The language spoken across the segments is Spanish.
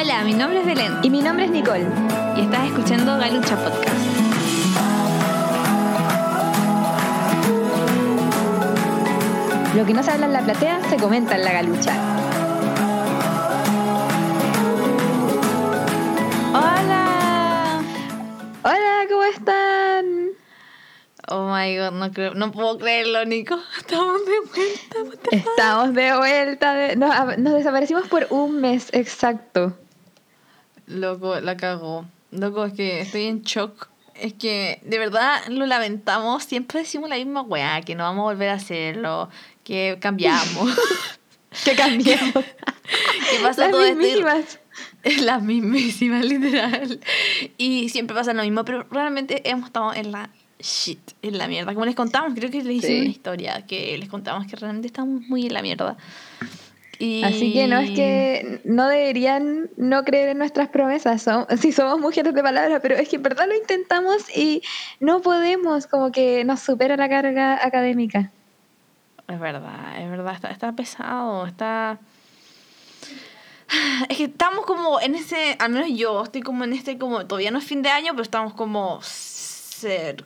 Hola, mi nombre es Belén. Y mi nombre es Nicole. Y estás escuchando Galucha Podcast. Lo que no se habla en la platea se comenta en la galucha. Hola. Hola, ¿cómo están? Oh my god, no, creo, no puedo creerlo, Nico. Estamos de vuelta. Estamos de vuelta. de- nos, nos desaparecimos por un mes exacto. Loco, la cago. Loco, es que estoy en shock. Es que de verdad lo lamentamos. Siempre decimos la misma weá, que no vamos a volver a hacerlo, que cambiamos. Que cambiamos. que pasó Las todo esto. y- mismísimas. Las mismísimas, literal. Y siempre pasa lo mismo, pero realmente hemos estado en la shit, en la mierda. Como les contamos, creo que les hicimos Sí. una historia que les contamos que realmente estamos muy en la mierda. Y... Así que no es que no deberían no creer en nuestras promesas. Som- si somos mujeres de palabra, pero es que en verdad lo intentamos y no podemos, como que nos supera la carga académica. Es verdad, es verdad, está, está pesado, está... Es que estamos como en ese, al menos yo, estoy como en este, como, todavía no es fin de año, pero estamos como cerca.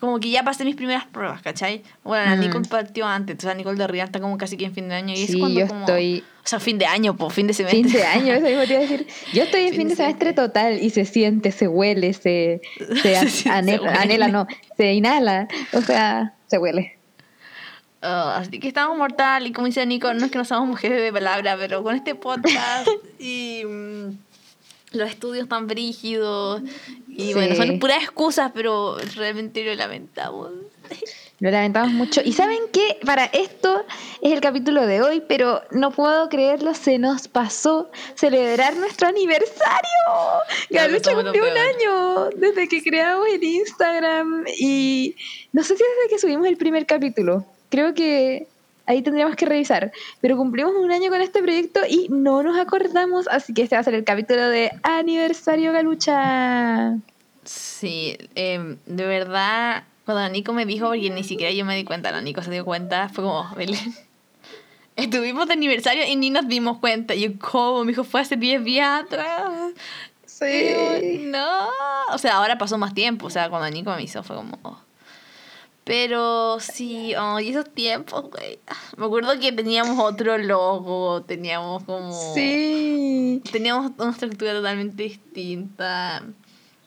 Como que ya pasé mis primeras pruebas, ¿cachai? Bueno, la Mm. Nicole partió antes, entonces la Nicole de Real está como casi que en fin de año. Y es Sí, cuando yo como... estoy O sea, fin de año, pues, fin de semestre. fin de año, eso mismo te iba a decir. Yo estoy en Fin fin de semestre total y se siente, se huele, se, se, Se ane- se anhela, no, se inhala, o sea, se huele. Ah, así que estamos mortal y como dice Nico, no es que no somos mujeres de palabra, pero con este podcast y mm, los estudios tan brígidos y Sí. bueno, son puras excusas, pero realmente lo lamentamos. Lo lamentamos mucho. Y saben qué, para esto es el capítulo de hoy, pero no puedo creerlo, se nos pasó celebrar nuestro aniversario. Galucha cumplió un año desde que creamos el Instagram y no sé si desde que subimos el primer capítulo. Creo que ahí tendríamos que revisar. Pero cumplimos un año con este proyecto y no nos acordamos, así que este va a ser el capítulo de aniversario Galucha. Sí, em, de verdad, cuando Nico me dijo, porque ni siquiera yo me di cuenta, la Nico se dio cuenta, fue como, Belén. Estuvimos de aniversario y ni nos dimos cuenta. Y yo, ¿cómo? Me dijo, fue hace 10 días atrás. Y yo, no. O sea, ahora pasó más tiempo. O sea, cuando Nico me hizo fue como. oh. Pero sí, oh, y esos tiempos, güey. Me acuerdo que teníamos otro logo, teníamos como. Sí. Teníamos una estructura totalmente distinta.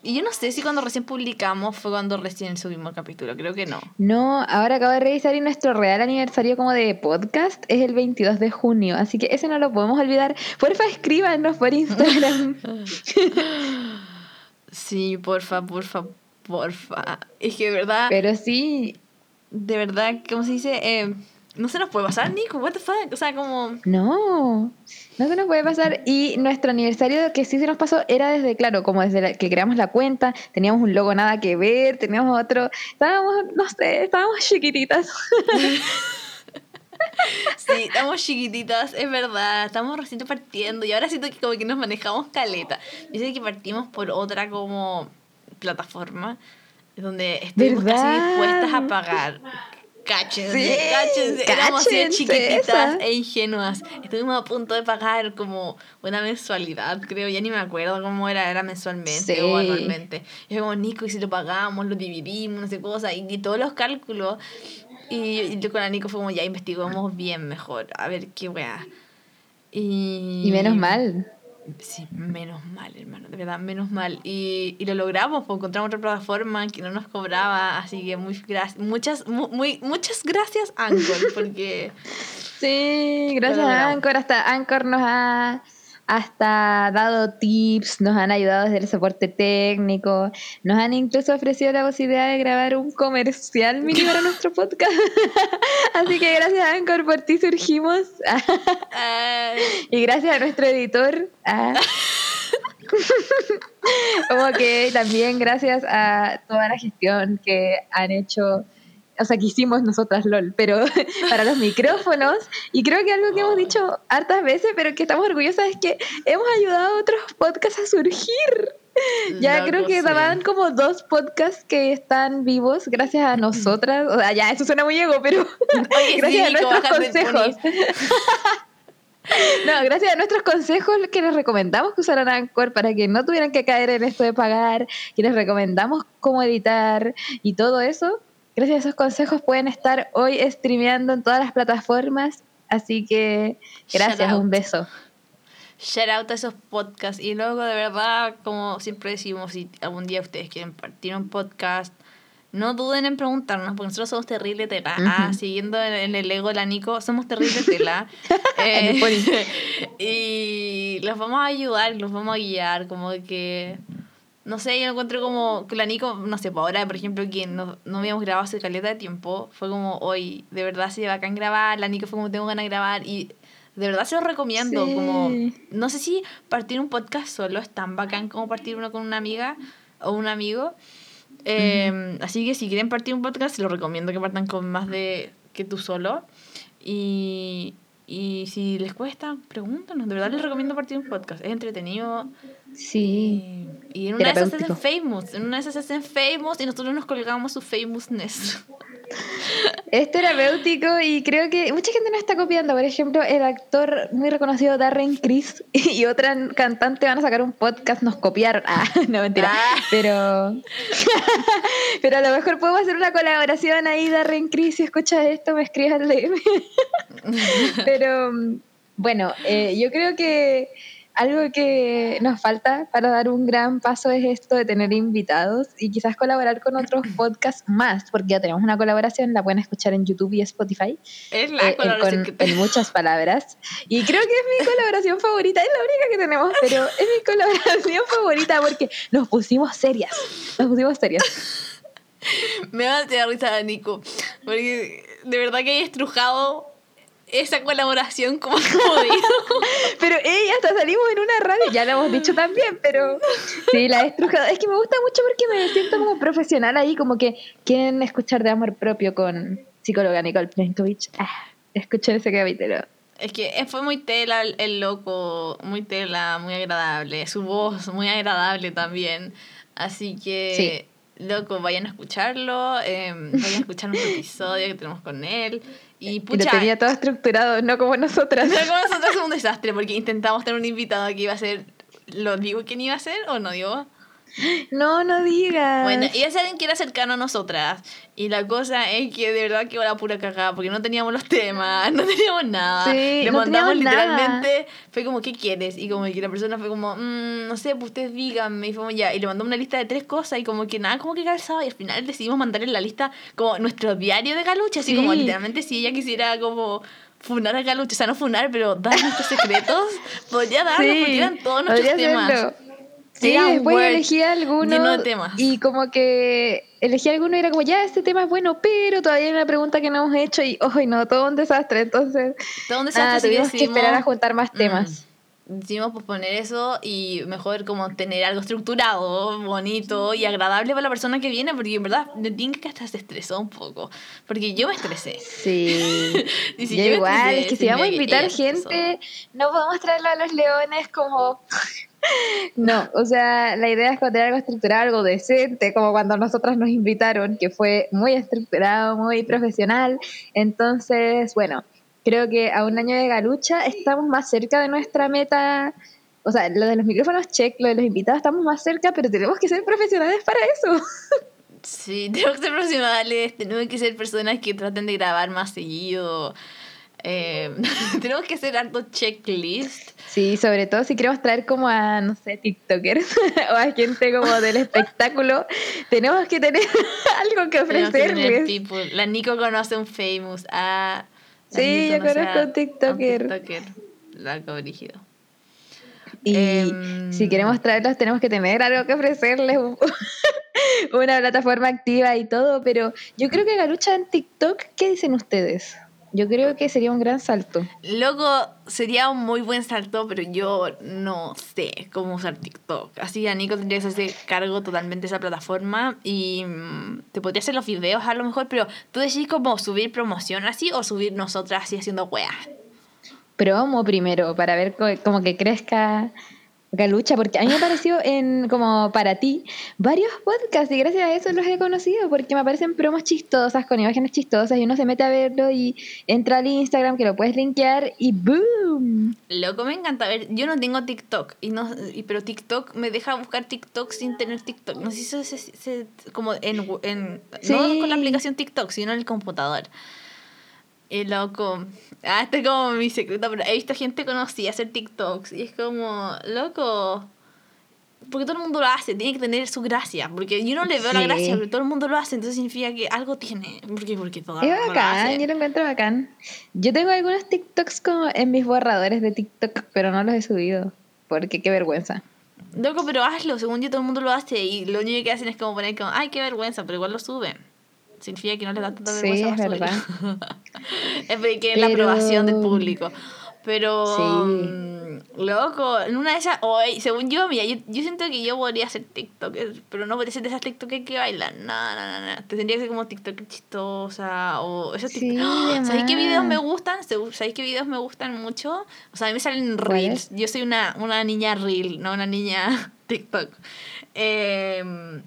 Y yo no sé si cuando recién publicamos fue cuando recién subimos el capítulo, creo que no. No, ahora acabo de revisar y nuestro real aniversario como de podcast es el 22 de junio, así que ese no lo podemos olvidar. Porfa, escríbanos por Instagram. Sí, porfa, porfa, porfa. Es que de verdad, Pero sí, de verdad, ¿cómo se dice? Eh, no se nos puede pasar, Nico, what the fuck. O sea, como... no, no se nos puede pasar. Y nuestro aniversario que sí se nos pasó era desde, claro, como desde la- que creamos la cuenta, teníamos un logo nada que ver, teníamos otro, estábamos, no sé, estábamos chiquititas. Sí, estamos chiquititas, es verdad, estamos recién partiendo y ahora siento que como que nos manejamos caleta. Yo sé que partimos por otra como plataforma donde estuvimos casi ¿Verdad? dispuestas a pagar. Cáchense, Sí, cáchense, éramos cáchense chiquititas esa. e ingenuas. Estuvimos a punto de pagar como una mensualidad, creo, ya ni me acuerdo cómo era, era mensualmente Sí. o anualmente. Y yo como, Nico, y si lo pagamos, lo dividimos, no sé cosa, y, y todos los cálculos. Y, y yo con la Nico fue como, ya investigamos bien mejor, a ver qué weá. Y, Y menos mal. Sí, menos mal, hermano, de verdad, menos mal. Y, y lo logramos, pues encontramos otra plataforma que no nos cobraba, así que muy gracias, muchas, mu- muy, muchas gracias, Anchor, porque Sí, gracias a. Anchor. Hasta Anchor nos ha hasta dado tips, nos han ayudado desde el soporte técnico, nos han incluso ofrecido la posibilidad de grabar un comercial mini para nuestro podcast. Así que gracias a Anchor por ti surgimos. y gracias a nuestro editor. ah. Como que también gracias a toda la gestión que han hecho, o sea, que hicimos nosotras, LOL, pero para los micrófonos. Y creo que algo que hemos dicho hartas veces, pero que estamos orgullosas es que hemos ayudado a otros podcasts a surgir. Ya loco, creo que sí. daban como dos podcasts que están vivos gracias a nosotras. O sea, ya, eso suena muy ego, pero Oye, gracias sí, a nuestros consejos. No, gracias a nuestros consejos que les recomendamos que usaran Anchor para que no tuvieran que caer en esto de pagar, que les recomendamos cómo editar y todo eso. Gracias a esos consejos pueden estar hoy streameando en todas las plataformas. Así que gracias, un beso. Shout out a esos podcasts. Y luego, de verdad, como siempre decimos, si algún día ustedes quieren partir un podcast, no duden en preguntarnos, porque nosotros somos terribles tela. Ah, siguiendo en, el ego de la Nico, somos terribles tela. eh, y los vamos a ayudar, los vamos a guiar, como que. No sé, yo encuentro como que la Nico, no sé, por ahora, por ejemplo, que no, no habíamos grabado hace caleta de tiempo, fue como hoy, de verdad se acá en grabar, la Nico fue como tengo ganas de grabar y de verdad se lo recomiendo. Como, no sé si partir un podcast solo es tan bacán como partir uno con una amiga o un amigo. Em, así que si quieren partir un podcast, se lo recomiendo que partan con más de que tú solo. Y, y si les cuesta, pregúntanos. De verdad les recomiendo partir un podcast. Es entretenido. Sí. Y, en una de esas hacen famous. En una de esas hacen famous y nosotros nos colgamos su famousness. Es terapéutico y creo que mucha gente nos está copiando. Por ejemplo, el actor muy reconocido Darren Criss y otra cantante van a sacar un podcast, nos copiaron. Ah, no mentira. Ah. Pero, pero a lo mejor podemos hacer una colaboración ahí, Darren Criss. Si escuchas esto, me al DM. pero bueno, eh, yo creo que algo que nos falta para dar un gran paso es esto de tener invitados y quizás colaborar con otros podcasts más, porque ya tenemos una colaboración, la pueden escuchar en YouTube y Spotify. Es la eh, colaboración con, En muchas palabras. Y creo que es mi colaboración favorita, es la única que tenemos, pero es mi colaboración favorita porque nos pusimos serias. Nos pusimos serias. Me va a dar risa, Nico, porque de verdad que he estrujado esa colaboración como podido. pero ella hasta salimos en una radio, ya lo hemos dicho también, pero sí, la he estrujado. Es que me gusta mucho porque me siento como profesional ahí, como que quieren escuchar de amor propio con psicóloga Nicole Plenkovic. Ah, escuchen ese capítulo. Es que fue muy tela el loco, muy tela, muy agradable. Su voz muy agradable también. Así que, loco, vayan a escucharlo, eh, vayan a escuchar un episodio que tenemos con él. Y, pucha, lo tenía todo estructurado, no como nosotras. No como nosotras es un desastre, porque intentamos tener un invitado que iba a ser. ¿Lo digo quién iba a ser o no digo? No, no digas. Bueno, y ese alguien que era cercano a nosotras. Y la cosa es que de verdad que la pura cagada, porque no teníamos los temas, no teníamos nada. Sí, Le mandamos literalmente, fue como, ¿qué quieres? Y como que la persona fue como, mmm, no sé, pues ustedes díganme. Y fuimos ya, y le mandó una lista de tres cosas y como que nada, como que calzaba. Y al final decidimos mandarle la lista como nuestro diario de Galucha, así como literalmente si ella quisiera como funar a Galucha, o sea, no funar, pero dar nuestros secretos, podría darlo porque eran todos nuestros temas. Sí, después elegí alguno. Y como que elegí alguno y era como, ya, este tema es bueno, pero todavía hay una pregunta que no hemos hecho y, ojo, no, todo un desastre. Entonces, todo un desastre. Ah, tuvimos que esperar a juntar más mm, temas. Decidimos posponer eso y mejor como tener algo estructurado, bonito y agradable para la persona que viene, porque en verdad que hasta se estresó un poco, porque yo me estresé. Sí. y yo, igual, es que si vamos a invitar gente, no podemos traerlo a los leones como no, o sea, la idea es tener algo estructurado, algo decente, como cuando nosotras nos invitaron, que fue muy estructurado, muy profesional. Entonces, bueno, creo que a un año de galucha estamos más cerca de nuestra meta. O sea, lo de los micrófonos check, lo de los invitados estamos más cerca, pero tenemos que ser profesionales para eso. Sí, tenemos que ser profesionales, tenemos que ser personas que traten de grabar más seguido. Eh, tenemos que hacer harto checklist. Sí, sobre todo si queremos traer como a, no sé, TikTokers o a gente como del espectáculo, tenemos que tener algo que ofrecerles. La Nico conoce un famous. Ah, sí, yo conozco un TikToker. TikToker. Largo brígido. Y em, si queremos traerlos, tenemos que tener algo que ofrecerles, una plataforma activa y todo. Pero yo creo que Garucha en TikTok, ¿qué dicen ustedes? Yo creo que sería un gran salto. Luego sería un muy buen salto, pero yo no sé cómo usar TikTok. Así que a Nico tendría que hacerse cargo totalmente de esa plataforma y mm, te podría hacer los videos a lo mejor, pero tú decís como subir promoción así o subir nosotras así haciendo weas. Promo primero, para ver como que crezca Galucha, porque a mí me pareció en como para ti varios podcasts y gracias a eso los he conocido porque me aparecen promos chistosas con imágenes chistosas y uno se mete a verlo y entra al Instagram que lo puedes linkear y ¡boom! Loco, me encanta ver. Yo no tengo TikTok, y no, y, pero TikTok me deja buscar TikTok sin tener TikTok. No sé si eso se, se- como en, en no con la aplicación TikTok, sino en el computador. Y loco, ah, este es como mi secreto, pero he visto gente conocida hacer TikToks y es como, loco, porque todo el mundo lo hace, tiene que tener su gracia, porque yo no le veo la Sí. gracia, pero todo el mundo lo hace, entonces significa que algo tiene, porque, porque todo Es mundo lo bacán, hace. yo lo encuentro bacán. Yo tengo algunos TikToks como en mis borradores de TikTok, pero no los he subido porque qué vergüenza. Loco, pero hazlo, según yo todo el mundo lo hace y lo único que hacen es como poner como, ay, qué vergüenza, pero igual lo suben. Significa que no les da tanta Sí, vergüenza. es para verdad. es porque es la Pero- aprobación del público. Pero, Sí. mm, loco, en una de esas, hoy, según yo, mira, yo, yo siento que yo podría hacer TikTok, pero no podría ser de esas TikTok que bailan. No, no, no, no. Tendría que ser como TikTok chistosa o esos Sí, TikTok. ¡Ah! ¿Sabéis qué videos me gustan? ¿Sabéis qué videos me gustan mucho? O sea, a mí me salen reels. Yo soy una, una niña reel, no una niña TikTok. Eh,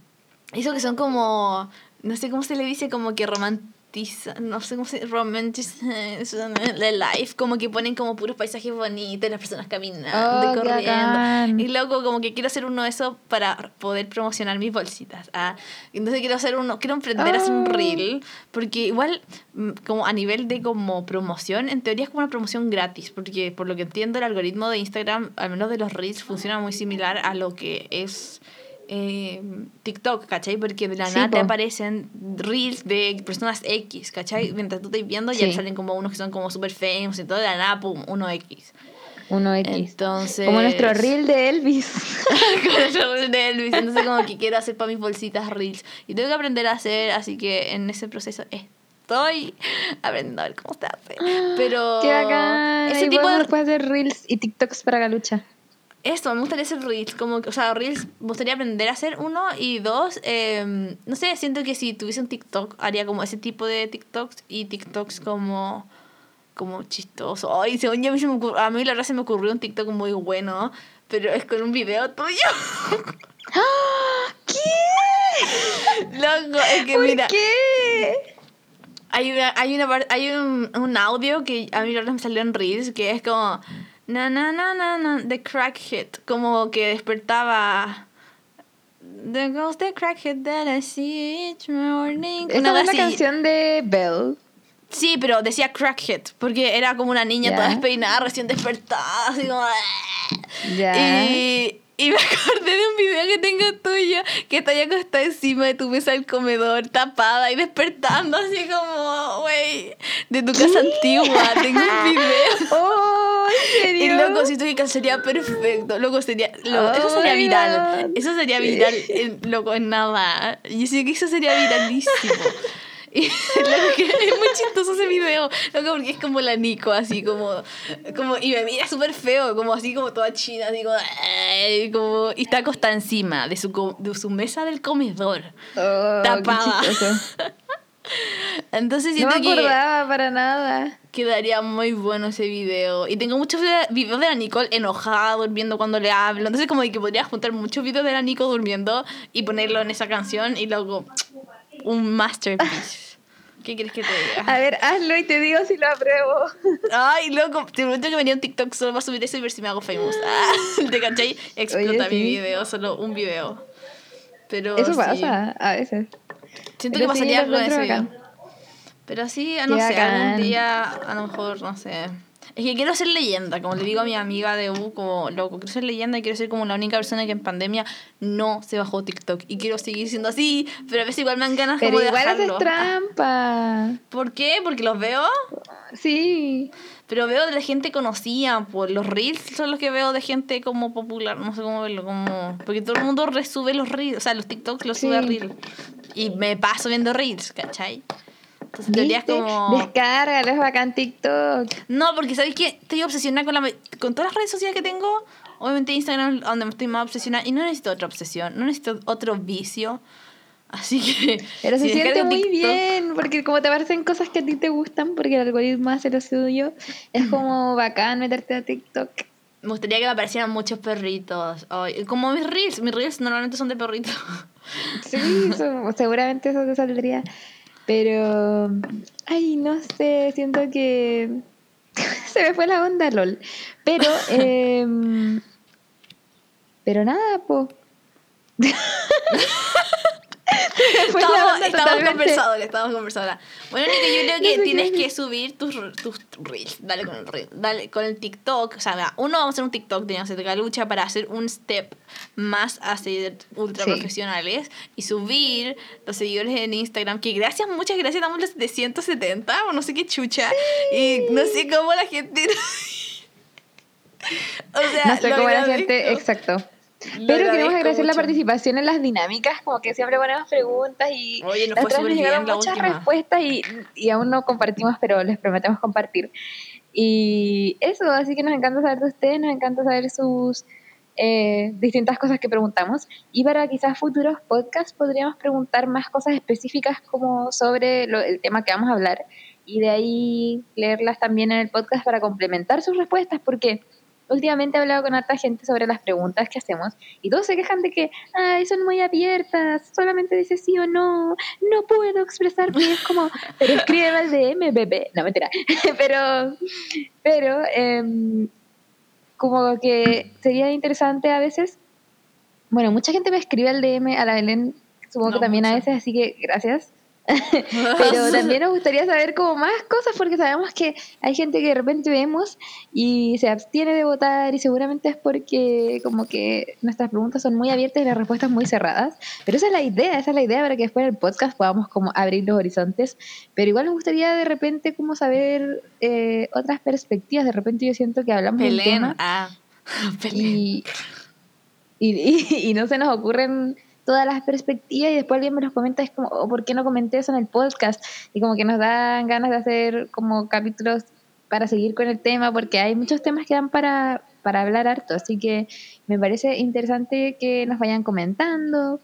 eso que son como, no sé cómo se le dice, como que romantiza, no sé cómo se romantizan the life, como que ponen como puros paisajes bonitos, las personas caminando Oh, corriendo. bacán. Y luego como que quiero hacer uno de esos para poder promocionar mis bolsitas. Ah, entonces quiero hacer uno, quiero emprender a hacer un Oh. reel, porque igual mm, como a nivel de como promoción, en teoría es como una promoción gratis, porque por lo que entiendo el algoritmo de Instagram, al menos de los reels, funciona muy similar a lo que es eh, TikTok, ¿cachai? Porque de la Sí, nada te po. aparecen reels de personas X, ¿cachai? Mientras tú estás viendo ya Sí. te salen como unos que son como super famous y todo, de la nada, pum, uno X. Uno X. Entonces... Como nuestro reel de Elvis. con el reel de Elvis. Entonces como que quiero hacer para mis bolsitas reels. Y tengo que aprender a hacer, así que en ese proceso estoy aprendiendo a ver cómo se hace. Pero Qué bacán. ese Igual tipo de... después hacer reels y TikToks para Galucha. Esto, me gustaría hacer reels. Como, que- o sea, reels, me gustaría aprender a hacer uno. Y dos, eh, no sé, siento que si tuviese un TikTok, haría como ese tipo de TikToks y TikToks como como chistoso. Ay, según yo, a mí, se me ocurrió- a mí la verdad se me ocurrió un TikTok muy bueno, pero es con un video tuyo. ¿Qué? Loco, es que ¿Por mira, qué? hay una, hay una hay un, un audio que a mí la verdad me salió en Reels que es como na na na na na the crack hit, como que despertaba The ghost the crack hit that I see each morning. Esa es la canción de Belle. Sí, pero decía crackhead, porque era como una niña toda despeinada, recién despertada, así como... Ya. Y, y me acordé de un video que tengo tuyo, que está ya acostada encima de tu mesa del comedor, tapada y despertando, así como, güey, de tu casa antigua, tengo un video. ¡Oh! ¿En Y serio? loco, siento que sería perfecto. Loco, sería. lo- eso sería viral. God. Eso sería viral, loco, en nada. Yo sé que eso sería viralísimo. Y que es muy chistoso ese video. Loco, porque es como la Nico, así como. como y me mira súper feo, como así, como toda china, así como. "Ay", como y está acostada encima de su, de su mesa del comedor. Oh, tapada. Entonces No siento me que. acordaba para nada. Quedaría muy bueno ese video. Y tengo muchos vide- videos de la Nicole enojada, durmiendo cuando le hablo. Entonces como que podría juntar muchos videos de la Nicole durmiendo y ponerlo en esa canción y luego un masterpiece. ¿Qué quieres que te diga? A ver, hazlo y te digo si lo apruebo. Ay, loco, te prometo que venía un TikTok solo para subir eso y ver si me hago famous. Ah, ¿Te cachai? Explota Oye, mi sí. video, solo un video. Pero Eso sí, pasa a veces. Siento Pero que sí, pasaría lo con ese video. Pero sí, no Qué sé, algún día, a lo mejor, no sé. Es que quiero ser leyenda, como le digo a mi amiga de U, como loco, quiero ser leyenda y quiero ser como la única persona que en pandemia no se bajó TikTok. Y quiero seguir siendo así, pero a veces igual me dan ganas Pero como de igual haces trampa. ¿Por qué? Porque los veo, Sí. pero veo de la gente conocida, por los reels son los que veo de gente como popular, no sé cómo verlo, como... Porque todo el mundo resube los reels, o sea, los TikToks los sube a Sí. reels. Y me paso viendo reels, ¿cachai? Entonces, en teoría es ¿Viste? como... Descárgalo, es bacán TikTok. No, porque ¿sabéis que Estoy obsesionada con, la, con todas las redes sociales que tengo. Obviamente Instagram es donde estoy más obsesionada. Y no necesito otra obsesión, no necesito otro vicio. Así que... Pero se si siente muy TikTok- bien, porque como te aparecen cosas que a ti te gustan, porque el algoritmo hace lo suyo, es como bacán meterte a TikTok. Me gustaría que me aparecieran muchos perritos. Ay, como mis reels. Mis reels normalmente son de perritos. Sí, eso- seguramente eso te saldría. Pero, ay, no sé, siento que se me fue la onda, lol. Pero, em, pero nada, po. Se me fue la Estamos, estamos conversadores, estamos conversadores. Bueno, Nico, yo creo No que sé tienes que subir tus, tus reels. Dale con el reel. Dale con el TikTok. O sea, uno vamos a hacer un TikTok de Inocencia Lucha para hacer un step más a ser ultra Sí. profesionales y subir los seguidores en Instagram. Que gracias, muchas gracias, damos los de 170 o no sé qué chucha. Y no sé cómo la gente. o sea, No sé cómo la gente, exacto. Lo Pero queremos agradecer la mucho. participación en las dinámicas, como que siempre ponemos preguntas y Oye, nos la fue nos llegaron la muchas última. respuestas y, y aún no compartimos, pero les prometemos compartir. Y eso, así que nos encanta saber de ustedes, nos encanta saber sus eh, distintas cosas que preguntamos. Y para quizás futuros podcasts podríamos preguntar más cosas específicas como sobre lo- el tema que vamos a hablar y de ahí leerlas también en el podcast para complementar sus respuestas, porque últimamente he hablado con harta gente sobre las preguntas que hacemos y todos se quejan de que, ay, son muy abiertas, solamente dice sí o no, no puedo expresarme, es como, pero escríbeme al DM, bebé, no, mentira, pero, pero, em, como que sería interesante a veces, bueno, mucha gente me escribe al DM, a la Belén, supongo No, que también a veces, así que gracias. Pero también nos gustaría saber como más cosas porque sabemos que hay gente que de repente vemos y se abstiene de votar y seguramente es porque como que nuestras preguntas son muy abiertas y las respuestas muy cerradas. Pero esa es la idea, esa es la idea para que después en el podcast podamos como abrir los horizontes. Pero igual me gustaría de repente como saber eh, otras perspectivas. De repente yo siento que hablamos Pelén. tema Ah, y, y, y- y no se nos ocurren todas las perspectivas y después alguien me los comenta, es como, oh, ¿por qué no comenté eso en el podcast? Y como que nos dan ganas de hacer como capítulos para seguir con el tema, porque hay muchos temas que dan para, para hablar harto, así que me parece interesante que nos vayan comentando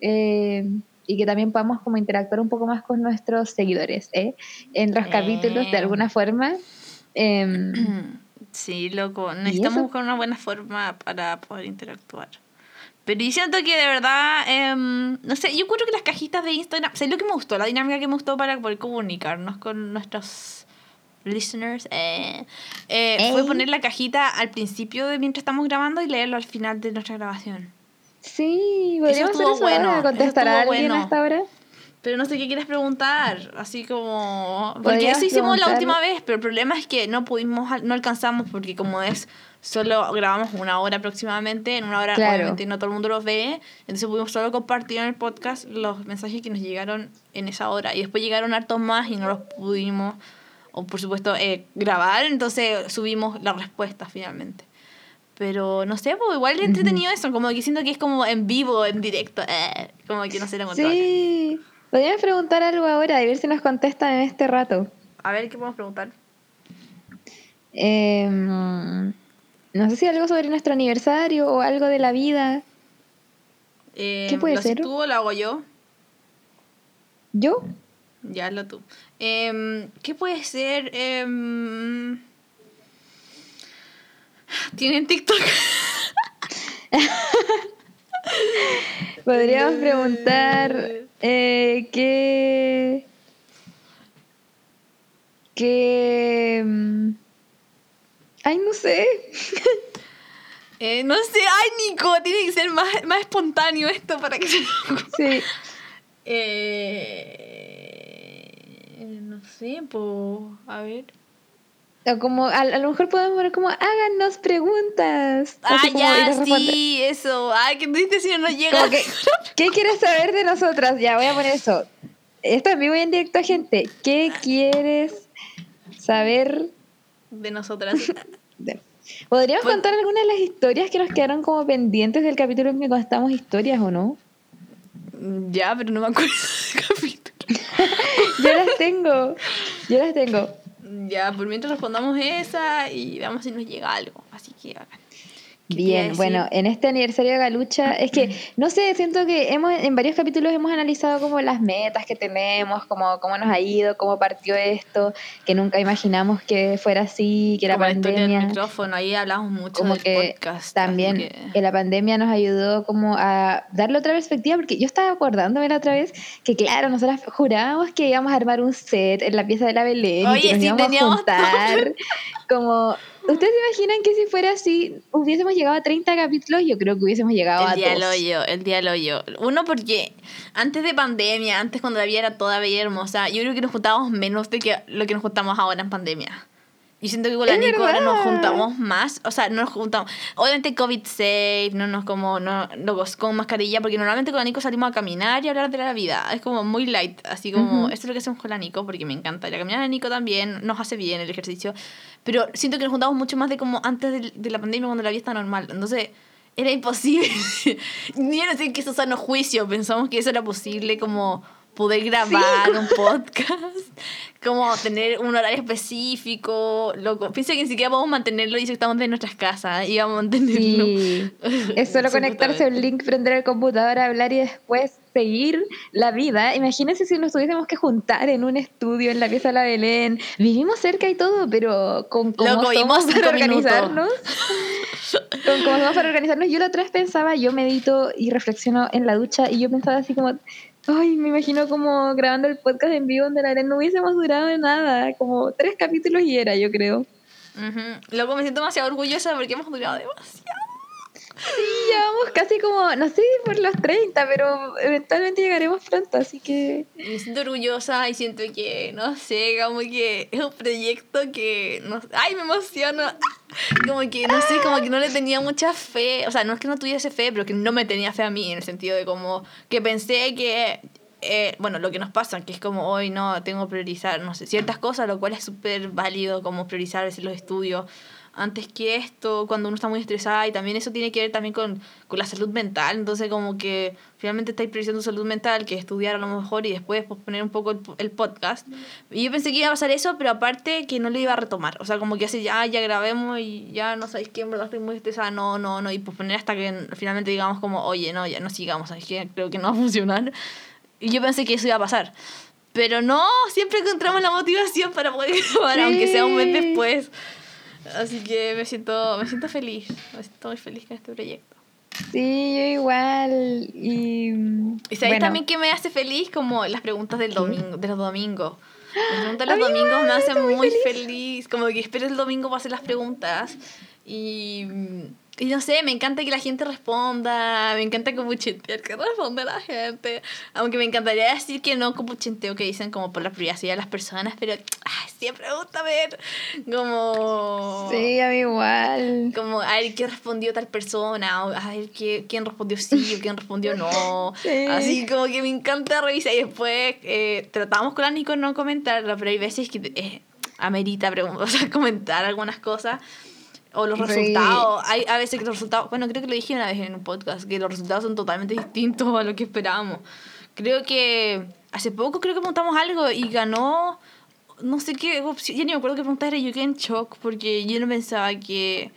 eh, y que también podamos como interactuar un poco más con nuestros seguidores ¿eh? en los Eh. capítulos de alguna forma. Em, Sí, loco. Necesitamos buscar una buena forma para poder interactuar. Pero yo siento que de verdad, em, no sé, yo creo que las cajitas de Instagram, ¿sabes lo que me gustó? La dinámica que me gustó para poder comunicarnos con nuestros listeners eh, eh, fue poner la cajita al principio de mientras estamos grabando y leerlo al final de nuestra grabación. sí, podríamos hacer estuvo eso bueno, ahora, eso contestar a alguien bueno. hasta ahora. Pero no sé qué quieres preguntar, así como... Porque eso hicimos la última vez, pero el problema es que no pudimos, no alcanzamos porque como es, solo grabamos una hora aproximadamente, en una hora Claro. obviamente no todo el mundo los ve, entonces pudimos solo compartir en el podcast los mensajes que nos llegaron en esa hora y después llegaron hartos más y no los pudimos, o por supuesto, eh, grabar, entonces subimos la respuesta finalmente. Pero no sé, pues igual entretenido eso, como que siento que es como en vivo, en directo, eh, como que no se lo encontró. Sí, podríamos preguntar algo ahora y ver si nos contestan en este rato. A ver, ¿qué podemos preguntar? Em, no sé si algo sobre nuestro aniversario o algo de la vida. Eh, ¿Qué puede ¿Lo ser? tú o lo hago yo? ¿Yo? Ya, hazlo tú. Em, ¿Qué puede ser? Em, ¿Tienen TikTok? Podríamos preguntar eh, qué... qué... Ay, no sé. Eh, no sé, ay Nico, tiene que ser más, más espontáneo esto para que se... Sí. Eh, no sé, pues, a ver. O como, a, a lo mejor podemos poner como, háganos preguntas. Ah, Así ya, sí, eso. Ay, que dices si no nos llega. Que, ¿Qué quieres saber de nosotras? Ya, voy a poner eso. Esto en vivo y en directo, gente. ¿Qué quieres saber De nosotras. ¿Podríamos contar algunas de las historias que nos quedaron como pendientes del capítulo en que contamos historias o no? ya, pero no me acuerdo del capítulo. Yo las tengo. Yo las tengo. Ya, por mientras respondamos esa y veamos si nos llega algo. Así que bacán. Bien, bueno, en este aniversario de Galucha, es que, no sé, siento que hemos en varios capítulos hemos analizado como las metas que tenemos, como cómo nos ha ido, cómo partió esto, que nunca imaginamos que fuera así, que la pandemia... La micrófono, ahí hablamos mucho como del que podcast. También que... la pandemia nos ayudó como a darle otra perspectiva, porque yo estaba acordándome la otra vez que, claro, nosotras jurábamos que íbamos a armar un set en la pieza de la Belén y que nos íbamos a juntar, como ¿Ustedes se imaginan que si fuera así, hubiésemos llegado a 30 capítulos? Yo creo que hubiésemos llegado el a día dos. Hoyo, el día del hoyo. Uno, porque antes de pandemia, antes cuando la vida era toda bella y hermosa, yo creo que nos juntábamos menos de que lo que nos juntamos ahora en pandemia. Y siento que con la Nico ahora nos juntamos más. O sea, no nos juntamos. Obviamente, COVID safe, no nos como. No, con mascarilla, porque normalmente con la Nico salimos a caminar y a hablar de la vida. Es como muy light. Así como. Esto es lo que hacemos con la Nico, porque me encanta. La caminar a la Nico también nos hace bien el ejercicio. Pero siento que nos juntamos mucho más de como antes de, de la pandemia, cuando la vida está normal. Entonces era imposible. Ni no sé que eso sano juicio. Pensamos que eso era posible como poder grabar un podcast, como tener un horario específico, loco. Pienso que ni siquiera podemos mantenerlo y si estamos en nuestras casas y vamos a mantenerlo. Sí. Es solo conectarse a un link, prender el computador, hablar y después seguir la vida. Imagínense si nos tuviésemos que juntar en un estudio en la pieza de la Belén. Vivimos cerca y todo, pero con cómo somos para organizarnos. con cómo somos para organizarnos. Yo la otra vez pensaba, yo medito y reflexiono en la ducha y yo pensaba así como Ay, me imagino como grabando el podcast en vivo donde la no hubiésemos durado nada, como tres capítulos y era, yo creo. Luego me siento demasiado orgullosa porque hemos durado demasiado. Sí, ya vamos casi como, no sé, por los 30, pero eventualmente llegaremos pronto, así que... Me siento orgullosa y siento que, no sé, como que es un proyecto que... No, ¡Ay, me emociona! Como que, no sé, como que no le tenía mucha fe. O sea, no es que no tuviese fe, pero que no me tenía fe a mí, en el sentido de como que pensé que eh, bueno, lo que nos pasa, que es como hoy no tengo que priorizar, no sé, ciertas cosas, lo cual es súper válido como priorizar los estudios antes que esto, cuando uno está muy estresada y también eso tiene que ver también con, con la salud mental, entonces como que finalmente estáis priorizando salud mental, que estudiar a lo mejor y después poner un poco el, podcast. Y yo pensé que iba a pasar eso, pero aparte que no lo iba a retomar, o sea, como que así ya, ya grabemos y ya no sabéis que en verdad estoy muy estresada, no, no, no, y posponer hasta que finalmente digamos como, oye, no, ya no sigamos, es que creo que no va a funcionar. Y yo pensé que eso iba a pasar. Pero no, siempre encontramos la motivación para poder grabar, aunque sea un mes después. Así que me siento, me siento feliz, me siento muy feliz con este proyecto. Sí, yo igual. Y, ¿Y sabes también que me hace feliz? Como las preguntas del domingo, de los domingos. Las preguntas de los domingos me hacen muy, feliz. Como que espero el domingo para hacer las preguntas. Y y no sé, me encanta que la gente responda, me encanta cupuchentear que responde la gente. Aunque me encantaría decir que no cupuchenteo, que dicen como por la privacidad de las personas, pero siempre me gusta ver como... Sí, a mí igual. Como a ver qué respondió tal persona, o a ver qué, quién respondió sí o quién respondió no. Así como que me encanta revisar y después eh, tratamos con la Nico no comentarlo, pero hay veces que eh, amerita o sea, comentar algunas cosas o los resultados. Hay a veces que los resultados. Bueno, creo que lo dije una vez en un podcast, que los resultados son totalmente distintos a lo que esperábamos. Creo que hace poco creo que preguntamos algo y ganó. No sé qué opción. Ya ni me acuerdo qué pregunta era. Yo quedé en shock porque yo no pensaba que.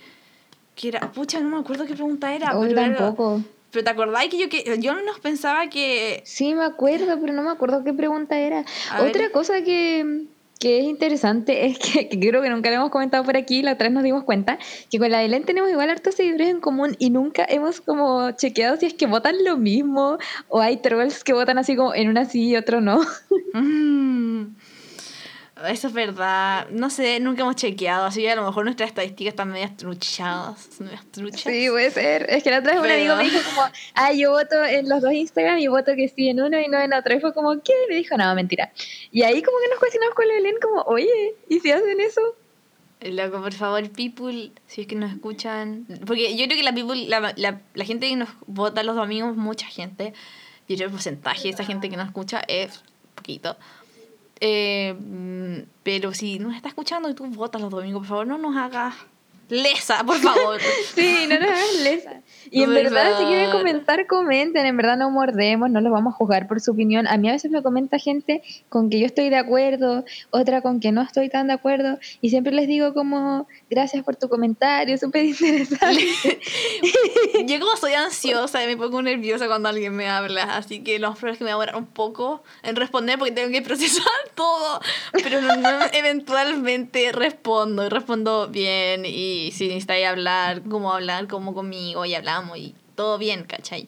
que era. Pucha, no me acuerdo qué pregunta era. pero tampoco. pero te acordáis que yo que yo no pensaba que. Sí, me acuerdo, pero no me acuerdo qué pregunta era. Otra cosa que que es interesante es que, creo que nunca lo hemos comentado por aquí, la otra vez nos dimos cuenta que con la Elen tenemos igual hartos seguidores en común y nunca hemos como chequeado si es que votan lo mismo o hay trolls que votan así como en una sí y otro no. Mm. Eso es verdad. No sé, nunca hemos chequeado. Así que a lo mejor nuestras estadísticas están medias truchadas. Medias truchas. Sí, puede ser. Es que la otra vez un amigo me dijo como, ah, yo voto en los dos Instagram y voto que sí en uno y no en otro. Y fue como, ¿qué? Y me dijo, no, mentira. Y ahí como que nos cuestionamos con Belén como, oye, ¿y si hacen eso? Loco, por favor, people, si es que nos escuchan. Porque yo creo que la people, la, la, la gente que nos vota los domingos, mucha gente. Yo creo el porcentaje de esa gente que nos escucha es poquito. Eh, pero si nos está escuchando y tú votas los domingos, por favor, no nos hagas lesa, por favor. sí, no nos hagas lesa. Y en Por verdad, si quieren comentar, comenten. En verdad, no mordemos, no los vamos a juzgar por su opinión. A mí a veces me comenta gente con que yo estoy de acuerdo, otra con que no estoy tan de acuerdo. Y siempre les digo como, gracias por tu comentario, súper interesante. Yo como soy ansiosa, me pongo nerviosa cuando alguien me habla, así que lo más probable es que me va a demorar un poco en responder porque tengo que procesar todo, pero no- no- eventualmente respondo y respondo bien y si necesitáis hablar, como hablar como conmigo y hablamos y todo bien, ¿cachai?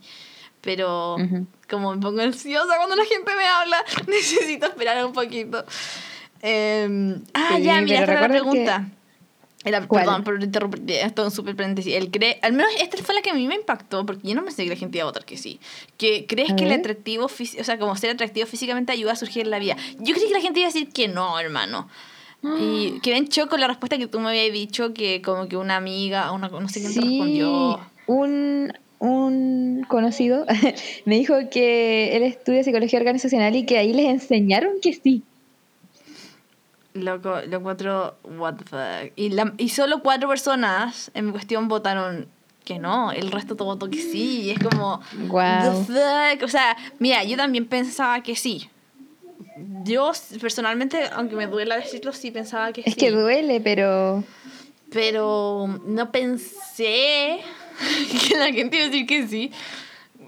Pero Ujú. como me pongo ansiosa cuando la gente me habla, necesito esperar un poquito. Eh, ah, Sí, ya, mira, esta la recuerda que- pregunta. Era, perdón por interrumpirte, esto es un súper paréntesis. El cree, al menos esta fue la que a mí me impactó, porque yo no pensé que la gente iba a votar que sí. Que crees A que el ver. atractivo, fí- o sea, como ser atractivo físicamente ayuda a surgir en la vida. Yo creí que la gente iba a decir que no, hermano. Y quedé en shock con la respuesta que tú me habías dicho, que como que una amiga, una, no sé quién te Sí, respondió. Un, un conocido me dijo que él estudia psicología organizacional y que ahí les enseñaron que sí. Loco, lo encuentro, what the fuck. Y, la, y solo cuatro personas en mi cuestión votaron que no, el resto todo votó que sí. Y es como, Wow. the fuck. O sea, mira, yo también pensaba que sí. Yo personalmente, aunque me duela decirlo, sí pensaba que Es sí. que duele, pero Pero no pensé que la gente iba a decir que sí.